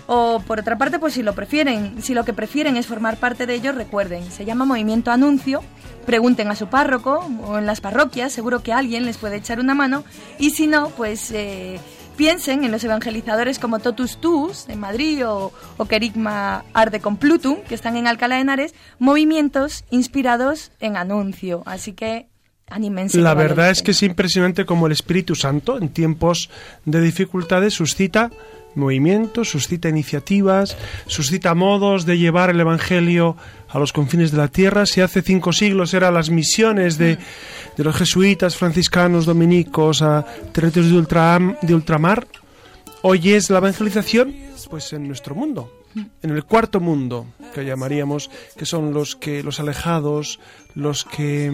Speaker 5: O por otra parte, pues si lo prefieren, si lo que prefieren es formar parte de ellos, recuerden, se llama Movimiento Anuncio, pregunten a su párroco o en las parroquias, seguro que alguien les puede echar una mano y si no, pues eh, piensen en los evangelizadores como Totus Tus en Madrid o, o Kerigma Arde Complutum, que están en Alcalá de Henares, movimientos inspirados en anuncio. Así que anímense.
Speaker 2: La
Speaker 5: vale
Speaker 2: verdad es que es impresionante cómo el Espíritu Santo en tiempos de dificultades suscita movimientos, suscita iniciativas, suscita modos de llevar el Evangelio a los confines de la tierra. Si hace cinco siglos eran las misiones de, de los jesuitas, franciscanos, dominicos a territorios de, de ultramar, hoy es la evangelización pues en nuestro mundo, en el cuarto mundo que llamaríamos, que son los que los alejados, los que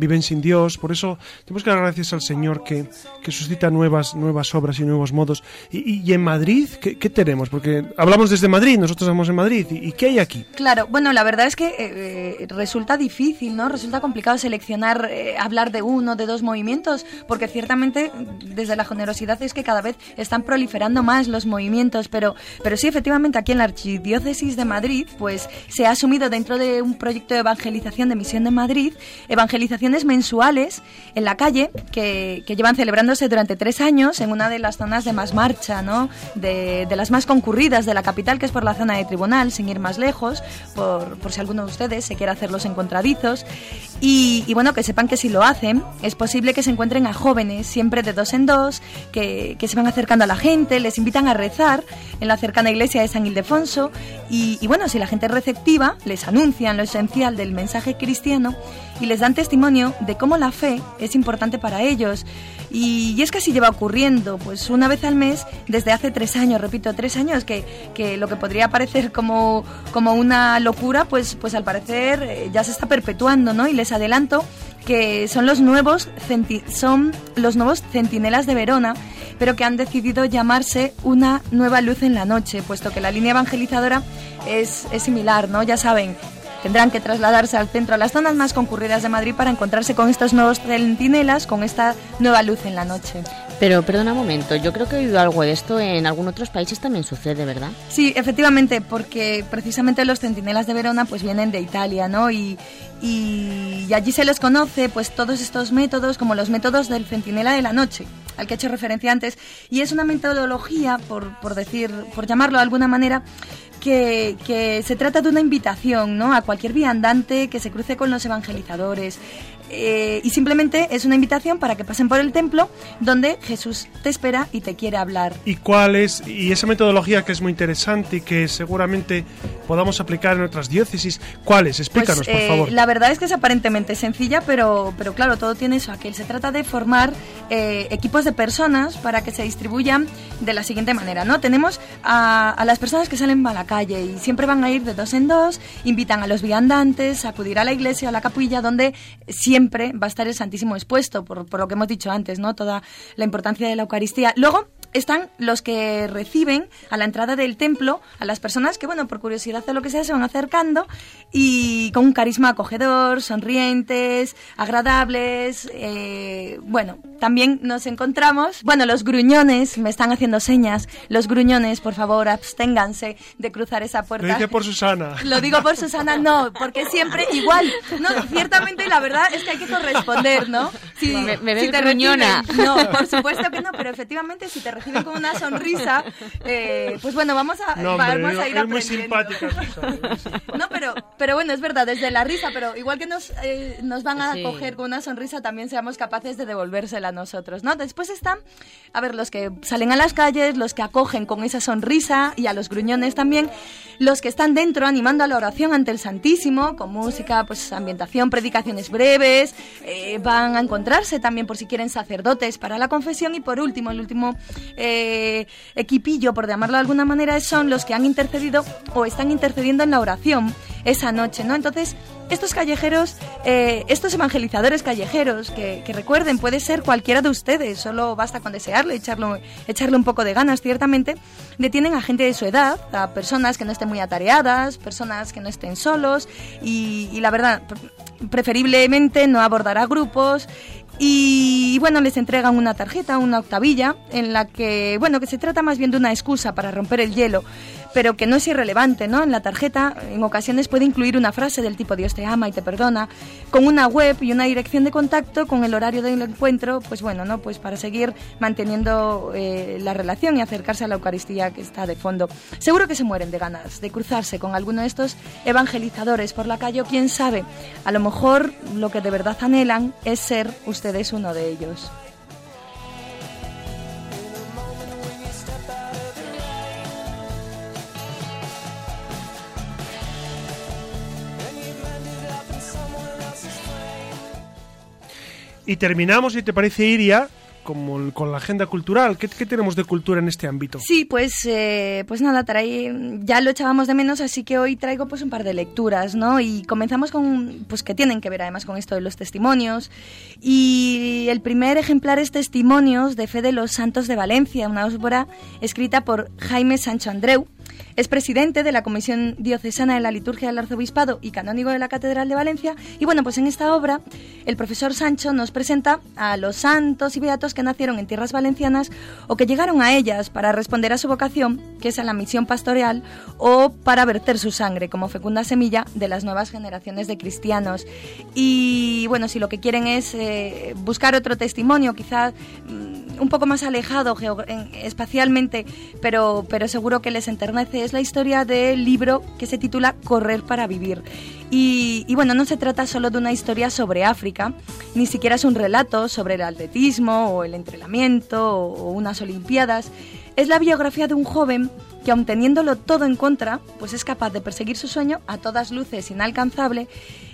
Speaker 2: viven sin Dios. Por eso tenemos que dar gracias al Señor que, que suscita nuevas, nuevas obras y nuevos modos. Y, y- y en Madrid, ¿qué, qué tenemos? Porque hablamos desde Madrid, nosotros estamos en Madrid. ¿Y, y qué hay aquí?
Speaker 5: Claro, bueno, la verdad es que eh, eh, resulta difícil, ¿no? Resulta complicado seleccionar, eh, hablar de uno, de dos movimientos, porque ciertamente desde la generosidad es que cada vez están proliferando más los movimientos, pero, pero sí, efectivamente, aquí en la Archidiócesis de Madrid, pues se ha asumido dentro de un proyecto de evangelización de Misión de Madrid, mensuales en la calle que, llevan celebrándose durante tres años en una de las zonas de más marcha, ¿no? De, de las más concurridas de la capital, que es por la zona de tribunal, sin ir más lejos, por, por si alguno de ustedes se quiere hacer los encontradizos. Y, y bueno, que sepan que si lo hacen, es posible que se encuentren a jóvenes, siempre de dos en dos, que, que se van acercando a la gente, les invitan a rezar en la cercana iglesia de San Ildefonso. Y, y bueno, si la gente es receptiva, les anuncian lo esencial del mensaje cristiano y les dan testimonio de cómo la fe es importante para ellos. Y, y es que así lleva ocurriendo, pues una vez al mes, desde hace tres años, repito, tres años, que, que lo que podría parecer como, como una locura, pues, pues al parecer eh, ya se está perpetuando, ¿no? Y les adelanto que son los nuevos son los nuevos centinelas de Verona, pero que han decidido llamarse una nueva luz en la noche, puesto que la línea evangelizadora es, es similar, ¿no? Ya saben, tendrán que trasladarse al centro, a las zonas más concurridas de Madrid para encontrarse con estos nuevos centinelas, con esta nueva luz en la noche.
Speaker 3: Pero perdona un momento, yo creo que he oído algo de esto en algunos otros países también sucede, ¿verdad?
Speaker 5: Sí, efectivamente, porque precisamente los centinelas de Verona pues vienen de Italia, ¿no? Y, allí se les conoce pues todos estos métodos como los métodos del centinela de la noche, al que he hecho referencia antes, y es una metodología, por, por decir, por llamarlo de alguna manera, que, que se trata de una invitación ¿no? a cualquier viandante que se cruce con los evangelizadores. Eh, y simplemente es una invitación para que pasen por el templo donde Jesús te espera y te quiere hablar.
Speaker 2: ¿Y cuál es? Y esa metodología que es muy interesante y que seguramente podamos aplicar en otras diócesis, ¿cuál es? Explícanos,
Speaker 5: Pues,
Speaker 2: por
Speaker 5: eh,
Speaker 2: favor.
Speaker 5: La verdad es que es aparentemente sencilla, pero, pero claro, todo tiene eso, aquel. Se trata de formar eh, equipos de personas para que se distribuyan de la siguiente manera, ¿no? Tenemos a, a las personas que salen a la calle y siempre van a ir de dos en dos, invitan a los viandantes a acudir a la iglesia o a la capilla donde siempre va a estar el Santísimo expuesto, por, por lo que hemos dicho antes, ¿no? Toda la importancia de la Eucaristía. Luego están los que reciben a la entrada del templo a las personas que, bueno, por curiosidad o lo que sea, se van acercando y con un carisma acogedor, sonrientes, agradables. eh, bueno, también nos encontramos, bueno, los gruñones, me están haciendo señas, los gruñones, por favor, absténganse de cruzar esa
Speaker 2: Lo
Speaker 5: puerta.
Speaker 2: dice por Susana.
Speaker 5: Lo digo por Susana, no, porque siempre igual. No, ciertamente la verdad es que hay que corresponder, ¿no? Si,
Speaker 3: Me- me ves
Speaker 5: te
Speaker 3: gruñona.
Speaker 5: reciben- no, por supuesto que no, pero efectivamente si te reciben con una sonrisa, eh, pues bueno, vamos a,
Speaker 2: No, hombre,
Speaker 5: vamos a ir
Speaker 2: es muy
Speaker 5: aprendiendo.
Speaker 2: simpática Susana, muy simpática.
Speaker 5: No, pero, pero bueno, es verdad, desde la risa, pero igual que nos, eh, nos van a
Speaker 3: Sí.
Speaker 5: coger con una sonrisa, también seamos capaces de devolvérsela a nosotros, ¿no? Después están, a ver, los que salen a las calles, los que acogen con esa sonrisa y a los gruñones también, los que están dentro animando a la oración ante el Santísimo, con música, pues ambientación, predicaciones breves, eh, van a encontrarse también por si quieren sacerdotes para la confesión y por último, el último eh, equipillo, por llamarlo de alguna manera, son los que han intercedido o están intercediendo en la oración esa noche, ¿no? Entonces, estos callejeros, eh, estos evangelizadores callejeros, que, recuerden, puede ser cualquiera de ustedes, solo basta con desearlo, echarlo, echarle un poco de ganas, ciertamente, detienen a gente de su edad, a personas que no estén muy atareadas, personas que no estén solos y, y la verdad, pre- preferiblemente no abordar a grupos y bueno, les entregan una tarjeta, una octavilla, en la que, bueno, que se trata más bien de una excusa para romper el hielo, pero que no es irrelevante, ¿no? En la tarjeta, en ocasiones puede incluir una frase del tipo Dios te ama y te perdona, con una web y una dirección de contacto, con el horario del encuentro, pues bueno, ¿no? Pues para seguir manteniendo eh, la relación y acercarse a la Eucaristía que está de fondo. Seguro que se mueren de ganas de cruzarse con alguno de estos evangelizadores por la calle o quién sabe, a lo mejor lo que de verdad anhelan es ser ustedes uno de ellos.
Speaker 2: Y terminamos, si te parece, Iria, como con la agenda cultural. ¿Qué, qué tenemos de cultura en este ámbito?
Speaker 5: Sí, pues, eh, pues nada, traí, ya lo echábamos de menos, así que hoy traigo pues un par de lecturas, ¿no? Y comenzamos con, pues que tienen que ver además con esto de los testimonios. Y el primer ejemplar es Testimonios de Fe de los Santos de Valencia, una obra escrita por Jaime Sancho Andreu. Es presidente de la Comisión Diocesana de la Liturgia del Arzobispado y canónigo de la Catedral de Valencia. Y bueno, pues en esta obra el profesor Sancho nos presenta a los santos y beatos que nacieron en tierras valencianas o que llegaron a ellas para responder a su vocación, que es a la misión pastoral, o para verter su sangre como fecunda semilla de las nuevas generaciones de cristianos. Y bueno, si lo que quieren es eh, buscar otro testimonio, quizás mm, un poco más alejado espacialmente, pero, pero seguro que les enternece, es la historia del libro que se titula Correr para vivir. Y, bueno, no se trata solo de una historia sobre África, ni siquiera es un relato sobre el atletismo o el entrenamiento o, o unas Olimpiadas. Es la biografía de un joven que aun teniéndolo todo en contra, pues es capaz de perseguir su sueño a todas luces inalcanzable.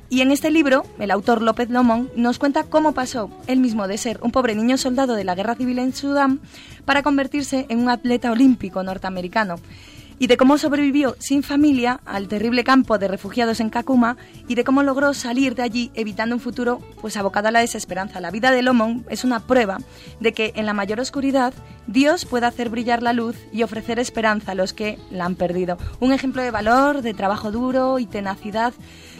Speaker 5: Y en este libro, el autor López Lomón nos cuenta cómo pasó él mismo de ser un pobre niño soldado de la guerra civil en Sudán para convertirse en un atleta olímpico norteamericano y de cómo sobrevivió sin familia al terrible campo de refugiados en Kakuma y de cómo logró salir de allí evitando un futuro pues abocado a la desesperanza. La vida de Lomon es una prueba de que en la mayor oscuridad Dios puede hacer brillar la luz y ofrecer esperanza a los que la han perdido. Un ejemplo de valor, de trabajo duro y tenacidad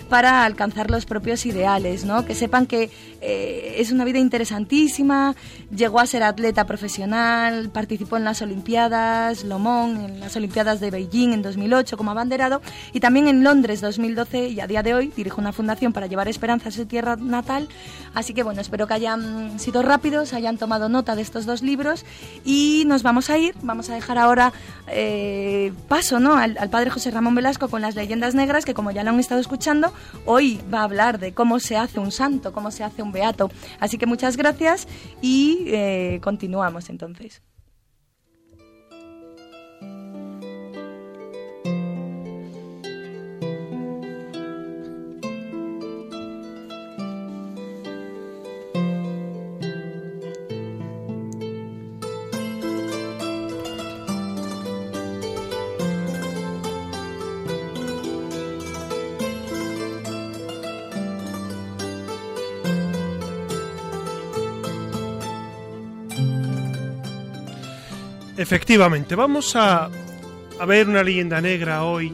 Speaker 5: para alcanzar los propios ideales, ¿no? Que sepan que eh, es una vida interesantísima, llegó a ser atleta profesional, participó en las Olimpiadas, Lomón, en las Olimpiadas de Beijing en 2008 como abanderado y también en Londres 2012 y a día de hoy dirige una fundación para llevar esperanza a su tierra natal. Así que bueno, espero que hayan sido rápidos, hayan tomado nota de estos dos libros y nos vamos a ir, vamos a dejar ahora eh, paso ¿no? al, al padre José Ramón Velasco con las leyendas negras que como ya lo han estado escuchando, hoy va a hablar de cómo se hace un santo, cómo se hace un beato. Así que muchas gracias y eh, continuamos entonces.
Speaker 2: Efectivamente, vamos a, a ver una leyenda negra hoy.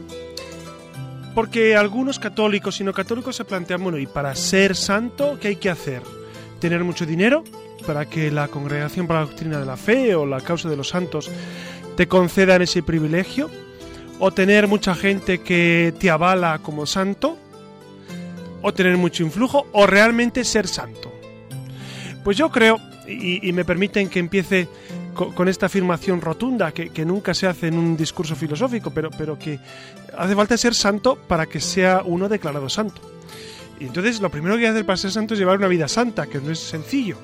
Speaker 2: Porque algunos católicos y no católicos se plantean, bueno, ¿y para ser santo qué hay que hacer? ¿Tener mucho dinero para que la Congregación para la Doctrina de la Fe o la Causa de los Santos te concedan ese privilegio? ¿O tener mucha gente que te avala como santo? ¿O tener mucho influjo? ¿O realmente ser santo? Pues yo creo, y, me permiten que empiece con esta afirmación rotunda que, nunca se hace en un discurso filosófico, pero, pero que hace falta ser santo para que sea uno declarado santo. Y entonces lo primero que hacer para ser santo es llevar una vida santa, que no es sencillo,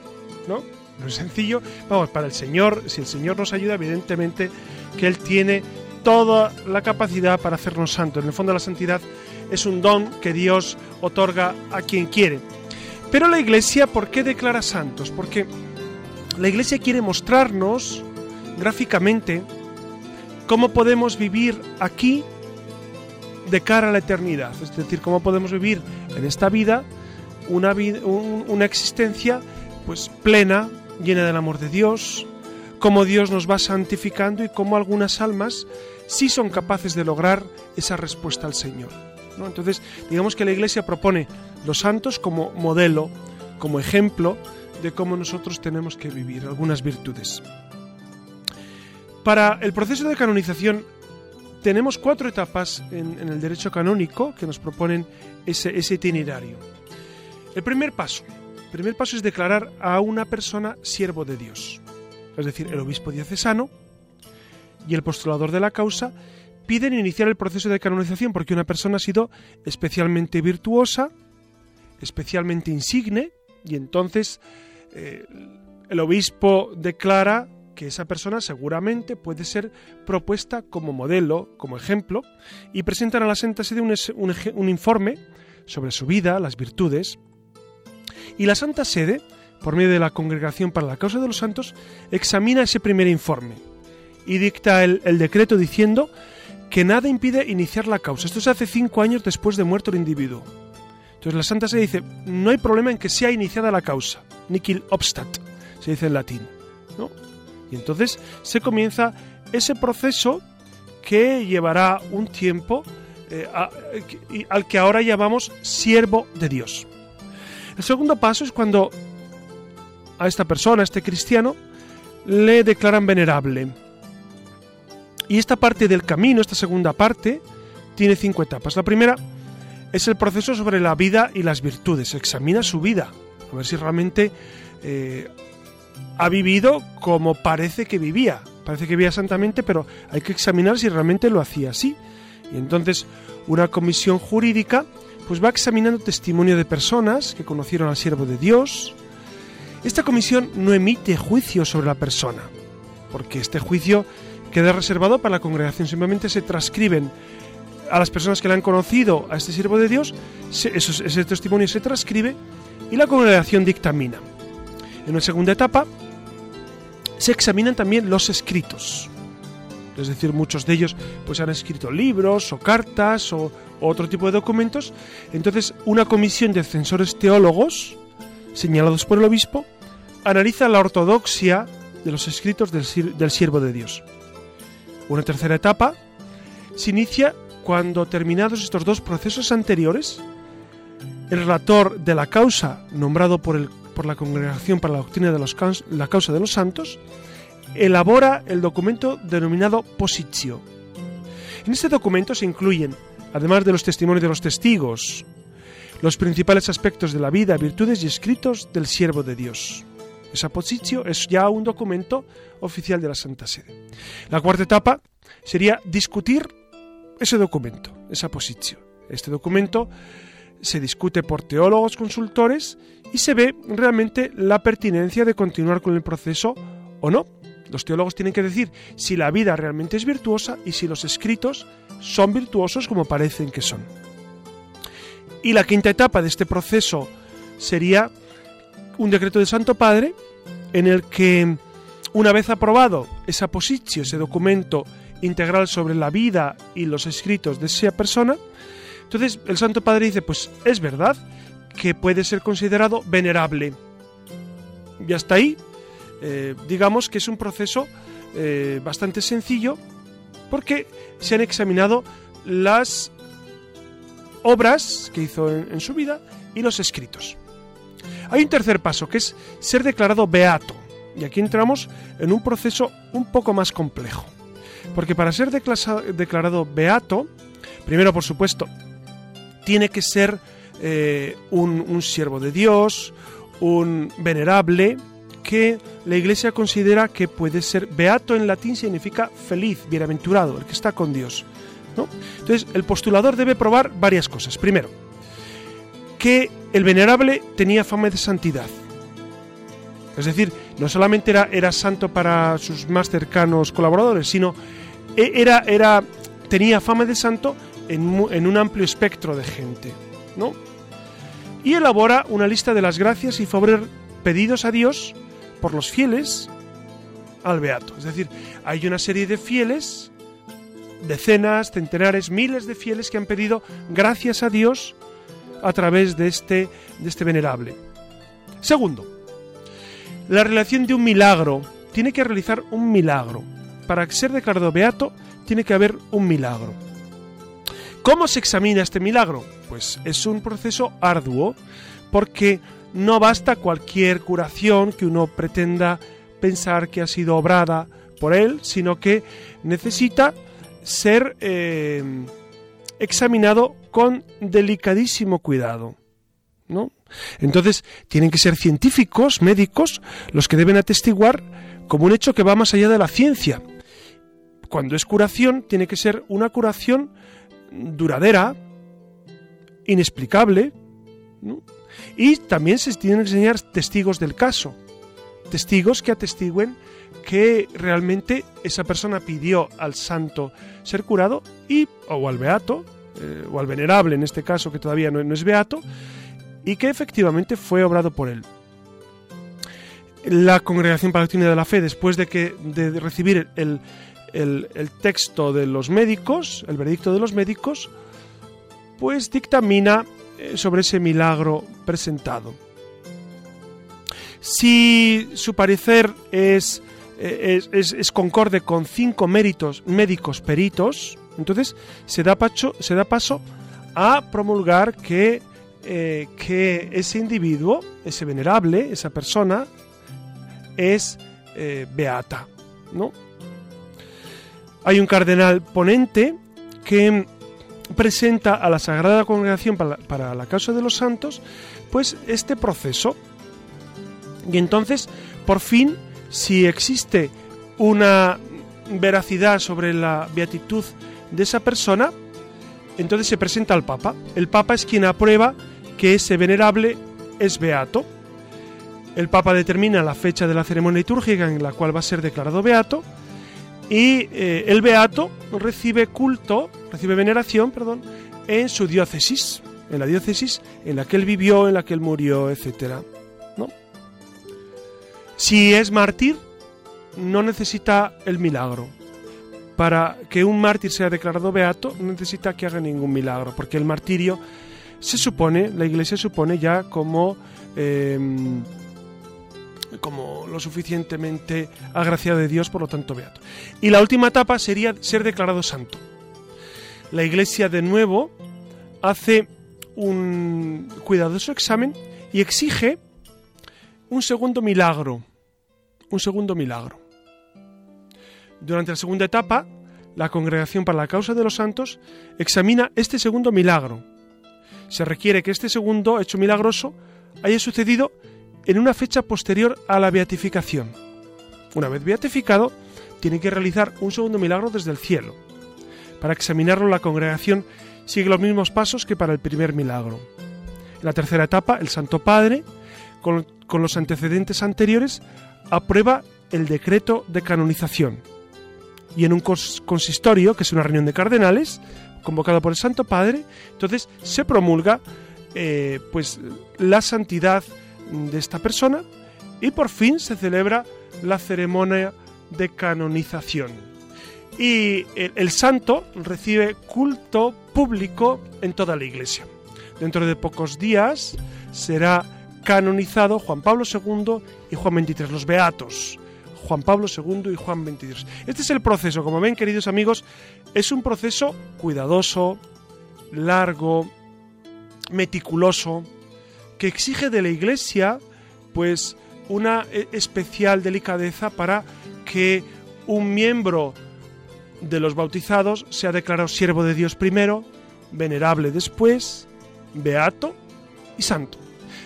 Speaker 2: ¿no? No es sencillo. Vamos, para el Señor, si el Señor nos ayuda, evidentemente que Él tiene toda la capacidad para hacernos santos. En el fondo la santidad es un don que Dios otorga a quien quiere. Pero la Iglesia, ¿por qué declara santos? Porque la Iglesia quiere mostrarnos gráficamente cómo podemos vivir aquí de cara a la eternidad, es decir, cómo podemos vivir en esta vida una, vid- un- una existencia pues plena, llena del amor de Dios, cómo Dios nos va santificando y cómo algunas almas sí son capaces de lograr esa respuesta al Señor. ¿no? Entonces, digamos que la Iglesia propone los santos como modelo, como ejemplo de cómo nosotros tenemos que vivir, algunas virtudes. Para el proceso de canonización tenemos cuatro etapas en, el derecho canónico que nos proponen ese, ese itinerario. El primer paso. El primer paso es declarar a una persona siervo de Dios. Es decir, el obispo diocesano y el postulador de la causa piden iniciar el proceso de canonización porque una persona ha sido especialmente virtuosa, especialmente insigne, y entonces eh, el obispo declara que esa persona seguramente puede ser propuesta como modelo, como ejemplo, y presentan a la Santa Sede un, informe sobre su vida, las virtudes, y la Santa Sede, por medio de la Congregación para la Causa de los Santos, examina ese primer informe y dicta el, el decreto diciendo que nada impide iniciar la causa. Esto se hace cinco años después de muerto el individuo. Entonces la Santa Sede dice, no hay problema en que sea iniciada la causa, nihil obstat, se dice en latín. ¿no? Y entonces se comienza ese proceso que llevará un tiempo eh, y- al que ahora llamamos siervo de Dios. El segundo paso es cuando a esta persona, a este cristiano, le declaran venerable. Y esta parte del camino, esta segunda parte, tiene cinco etapas. La primera es el proceso sobre la vida y las virtudes. Examina su vida, a ver si realmente eh, ha vivido como parece que vivía. Parece que vivía santamente, pero hay que examinar si realmente lo hacía así. Y entonces una comisión jurídica pues va examinando testimonio de personas que conocieron al siervo de Dios. Esta comisión no emite juicio sobre la persona, porque este juicio queda reservado para la congregación, simplemente se transcriben a las personas que le han conocido a este siervo de Dios, ese testimonio se transcribe y la congregación dictamina. En una segunda etapa se examinan también los escritos. Es decir, muchos de ellos pues han escrito libros o cartas o, o otro tipo de documentos. Entonces, una comisión de censores teólogos, señalados por el obispo, analiza la ortodoxia de los escritos del, del siervo de Dios. Una tercera etapa se inicia cuando, terminados estos dos procesos anteriores, el relator de la causa, nombrado por, el- por la Congregación para la Doctrina de los la Causa de los Santos, elabora el documento denominado Positio. En este documento se incluyen, además de los testimonios de los testigos, los principales aspectos de la vida, virtudes y escritos del siervo de Dios. Esa positio es ya un documento oficial de la Santa Sede. La cuarta etapa sería discutir ese documento, esa positio. Este documento se discute por teólogos consultores y se ve realmente la pertinencia de continuar con el proceso o no. Los teólogos tienen que decir si la vida realmente es virtuosa y si los escritos son virtuosos como parecen que son. Y la quinta etapa de este proceso sería un decreto del Santo Padre en el que, una vez aprobado esa positio, ese documento integral sobre la vida y los escritos de esa persona, entonces el Santo Padre dice, pues es verdad que puede ser considerado venerable. Y hasta ahí, eh, digamos que es un proceso eh, bastante sencillo porque se han examinado las obras que hizo en, en su vida y los escritos. Hay un tercer paso que es ser declarado beato. Y aquí entramos en un proceso un poco más complejo. Porque para ser declarado beato, primero por supuesto, tiene que ser eh, un, siervo de Dios, un venerable, que la Iglesia considera que puede ser beato en latín significa feliz, bienaventurado, el que está con Dios. Entonces, el postulador debe probar varias cosas. Primero, que el venerable tenía fama de santidad. Es decir, no solamente era, santo para sus más cercanos colaboradores, sino era, era, tenía fama de santo en, en un amplio espectro de gente. ¿no? Y elabora una lista de las gracias y favores pedidos a Dios por los fieles al beato. Es decir, hay una serie de fieles decenas, centenares, miles de fieles que han pedido gracias a Dios a través de este, de este venerable. Segundo, la relación de un milagro. Tiene que realizar un milagro. Para ser declarado beato, tiene que haber un milagro. ¿Cómo se examina este milagro? Pues es un proceso arduo, porque no basta cualquier curación que uno pretenda pensar que ha sido obrada por él, sino que necesita ser eh, examinado con delicadísimo cuidado. ¿no? Entonces, tienen que ser científicos, médicos, los que deben atestiguar como un hecho que va más allá de la ciencia. Cuando es curación, tiene que ser una curación duradera, inexplicable, y también se tienen que enseñar testigos del caso, testigos que atestiguen que realmente esa persona pidió al santo ser curado y o al beato eh, o al venerable en este caso que todavía no, es beato y que efectivamente fue obrado por él. La Congregación Doctrina de la Fe, después de, que, de recibir el, el, texto de los médicos, el veredicto de los médicos, pues dictamina eh, sobre ese milagro presentado. Si su parecer es, eh, es, es- concorde con cinco méritos médicos peritos, entonces se da, se da paso a promulgar que, eh, que ese individuo, ese venerable, esa persona, es beata. ¿no? Hay un cardenal ponente que presenta a la Sagrada Congregación para la, para la causa de los santos, pues este proceso. Y entonces, por fin, si existe una veracidad sobre la beatitud de esa persona, entonces se presenta al Papa. El Papa es quien aprueba que ese venerable es beato. El Papa determina la fecha de la ceremonia litúrgica en la cual va a ser declarado beato y eh, el beato recibe culto, recibe veneración, perdón, en su diócesis, en la diócesis en la que él vivió, en la que él murió, etcétera, ¿no? Si es mártir, no necesita el milagro. Para que un mártir sea declarado beato, no necesita que haga ningún milagro, porque el martirio se supone, la Iglesia supone ya como eh, como lo suficientemente agraciado de Dios, por lo tanto beato. Y la última etapa sería ser declarado santo. La Iglesia de nuevo hace un cuidadoso examen y exige un segundo milagro. Un segundo milagro. Durante la segunda etapa, la Congregación para la Causa de los Santos examina este segundo milagro. Se requiere que este segundo hecho milagroso haya sucedido en una fecha posterior a la beatificación. Una vez beatificado, tiene que realizar un segundo milagro desde el cielo. Para examinarlo, la congregación sigue los mismos pasos que para el primer milagro. En la tercera etapa, el Santo Padre, con, los antecedentes anteriores, aprueba el decreto de canonización. Y en un cons- consistorio, que es una reunión de cardenales, convocado por el Santo Padre, entonces se promulga eh, pues la santidad de esta persona y por fin se celebra la ceremonia de canonización. Y el, santo recibe culto público en toda la iglesia. Dentro de pocos días será canonizado Juan Pablo II y Juan XXIII, los beatos. Juan Pablo II y Juan XXIII. Este es el proceso, como ven queridos amigos, es un proceso cuidadoso, largo, meticuloso, que exige de la Iglesia pues una eh, especial delicadeza para que un miembro de los bautizados sea declarado siervo de Dios primero, venerable después, beato y santo.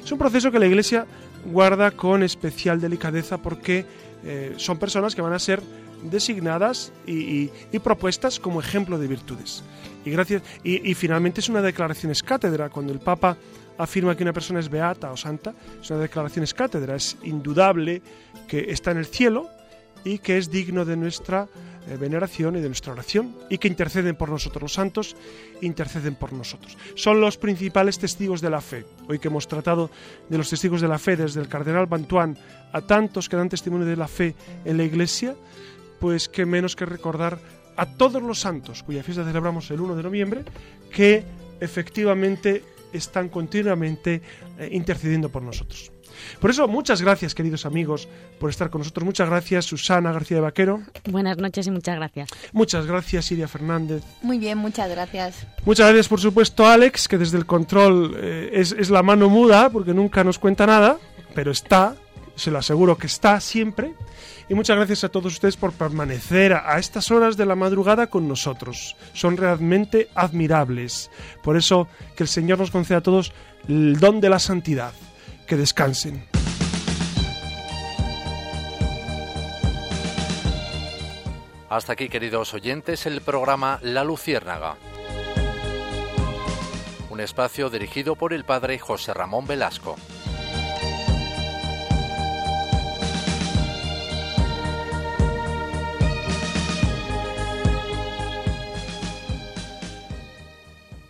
Speaker 2: Es un proceso que la Iglesia guarda con especial delicadeza porque eh, son personas que van a ser designadas y, y- propuestas como ejemplo de virtudes. Y, gracias, y, y finalmente es una declaración es cátedra. Cuando el Papa afirma que una persona es beata o santa, es una declaración es cátedra. Es indudable que está en el cielo y que es digno de nuestra eh, veneración y de nuestra oración y que interceden por nosotros. Los santos interceden por nosotros. Son los principales testigos de la fe. Hoy que hemos tratado de los testigos de la fe desde el cardenal Bantuán a tantos que dan testimonio de la fe en la Iglesia, pues qué menos que recordar a todos los santos, cuya fiesta celebramos el 1 de noviembre, que efectivamente están continuamente eh, intercediendo por nosotros. Por eso, muchas gracias, queridos amigos, por estar con nosotros. Muchas gracias, Susana García de Vaquero.
Speaker 3: Buenas noches y muchas gracias.
Speaker 2: Muchas gracias, Iria Fernández.
Speaker 5: Muy bien, muchas gracias.
Speaker 2: Muchas gracias, por supuesto, a Alex, que desde el control eh, es, es la mano muda, porque nunca nos cuenta nada, pero está, se lo aseguro que está siempre. Y muchas gracias a todos ustedes por permanecer a, a estas horas de la madrugada con nosotros. Son realmente admirables. Por eso, que el Señor nos conceda a todos el don de la santidad. Que descansen.
Speaker 1: Hasta aquí, queridos oyentes, el programa La Luciérnaga. Un espacio dirigido por el padre José Ramón Velasco.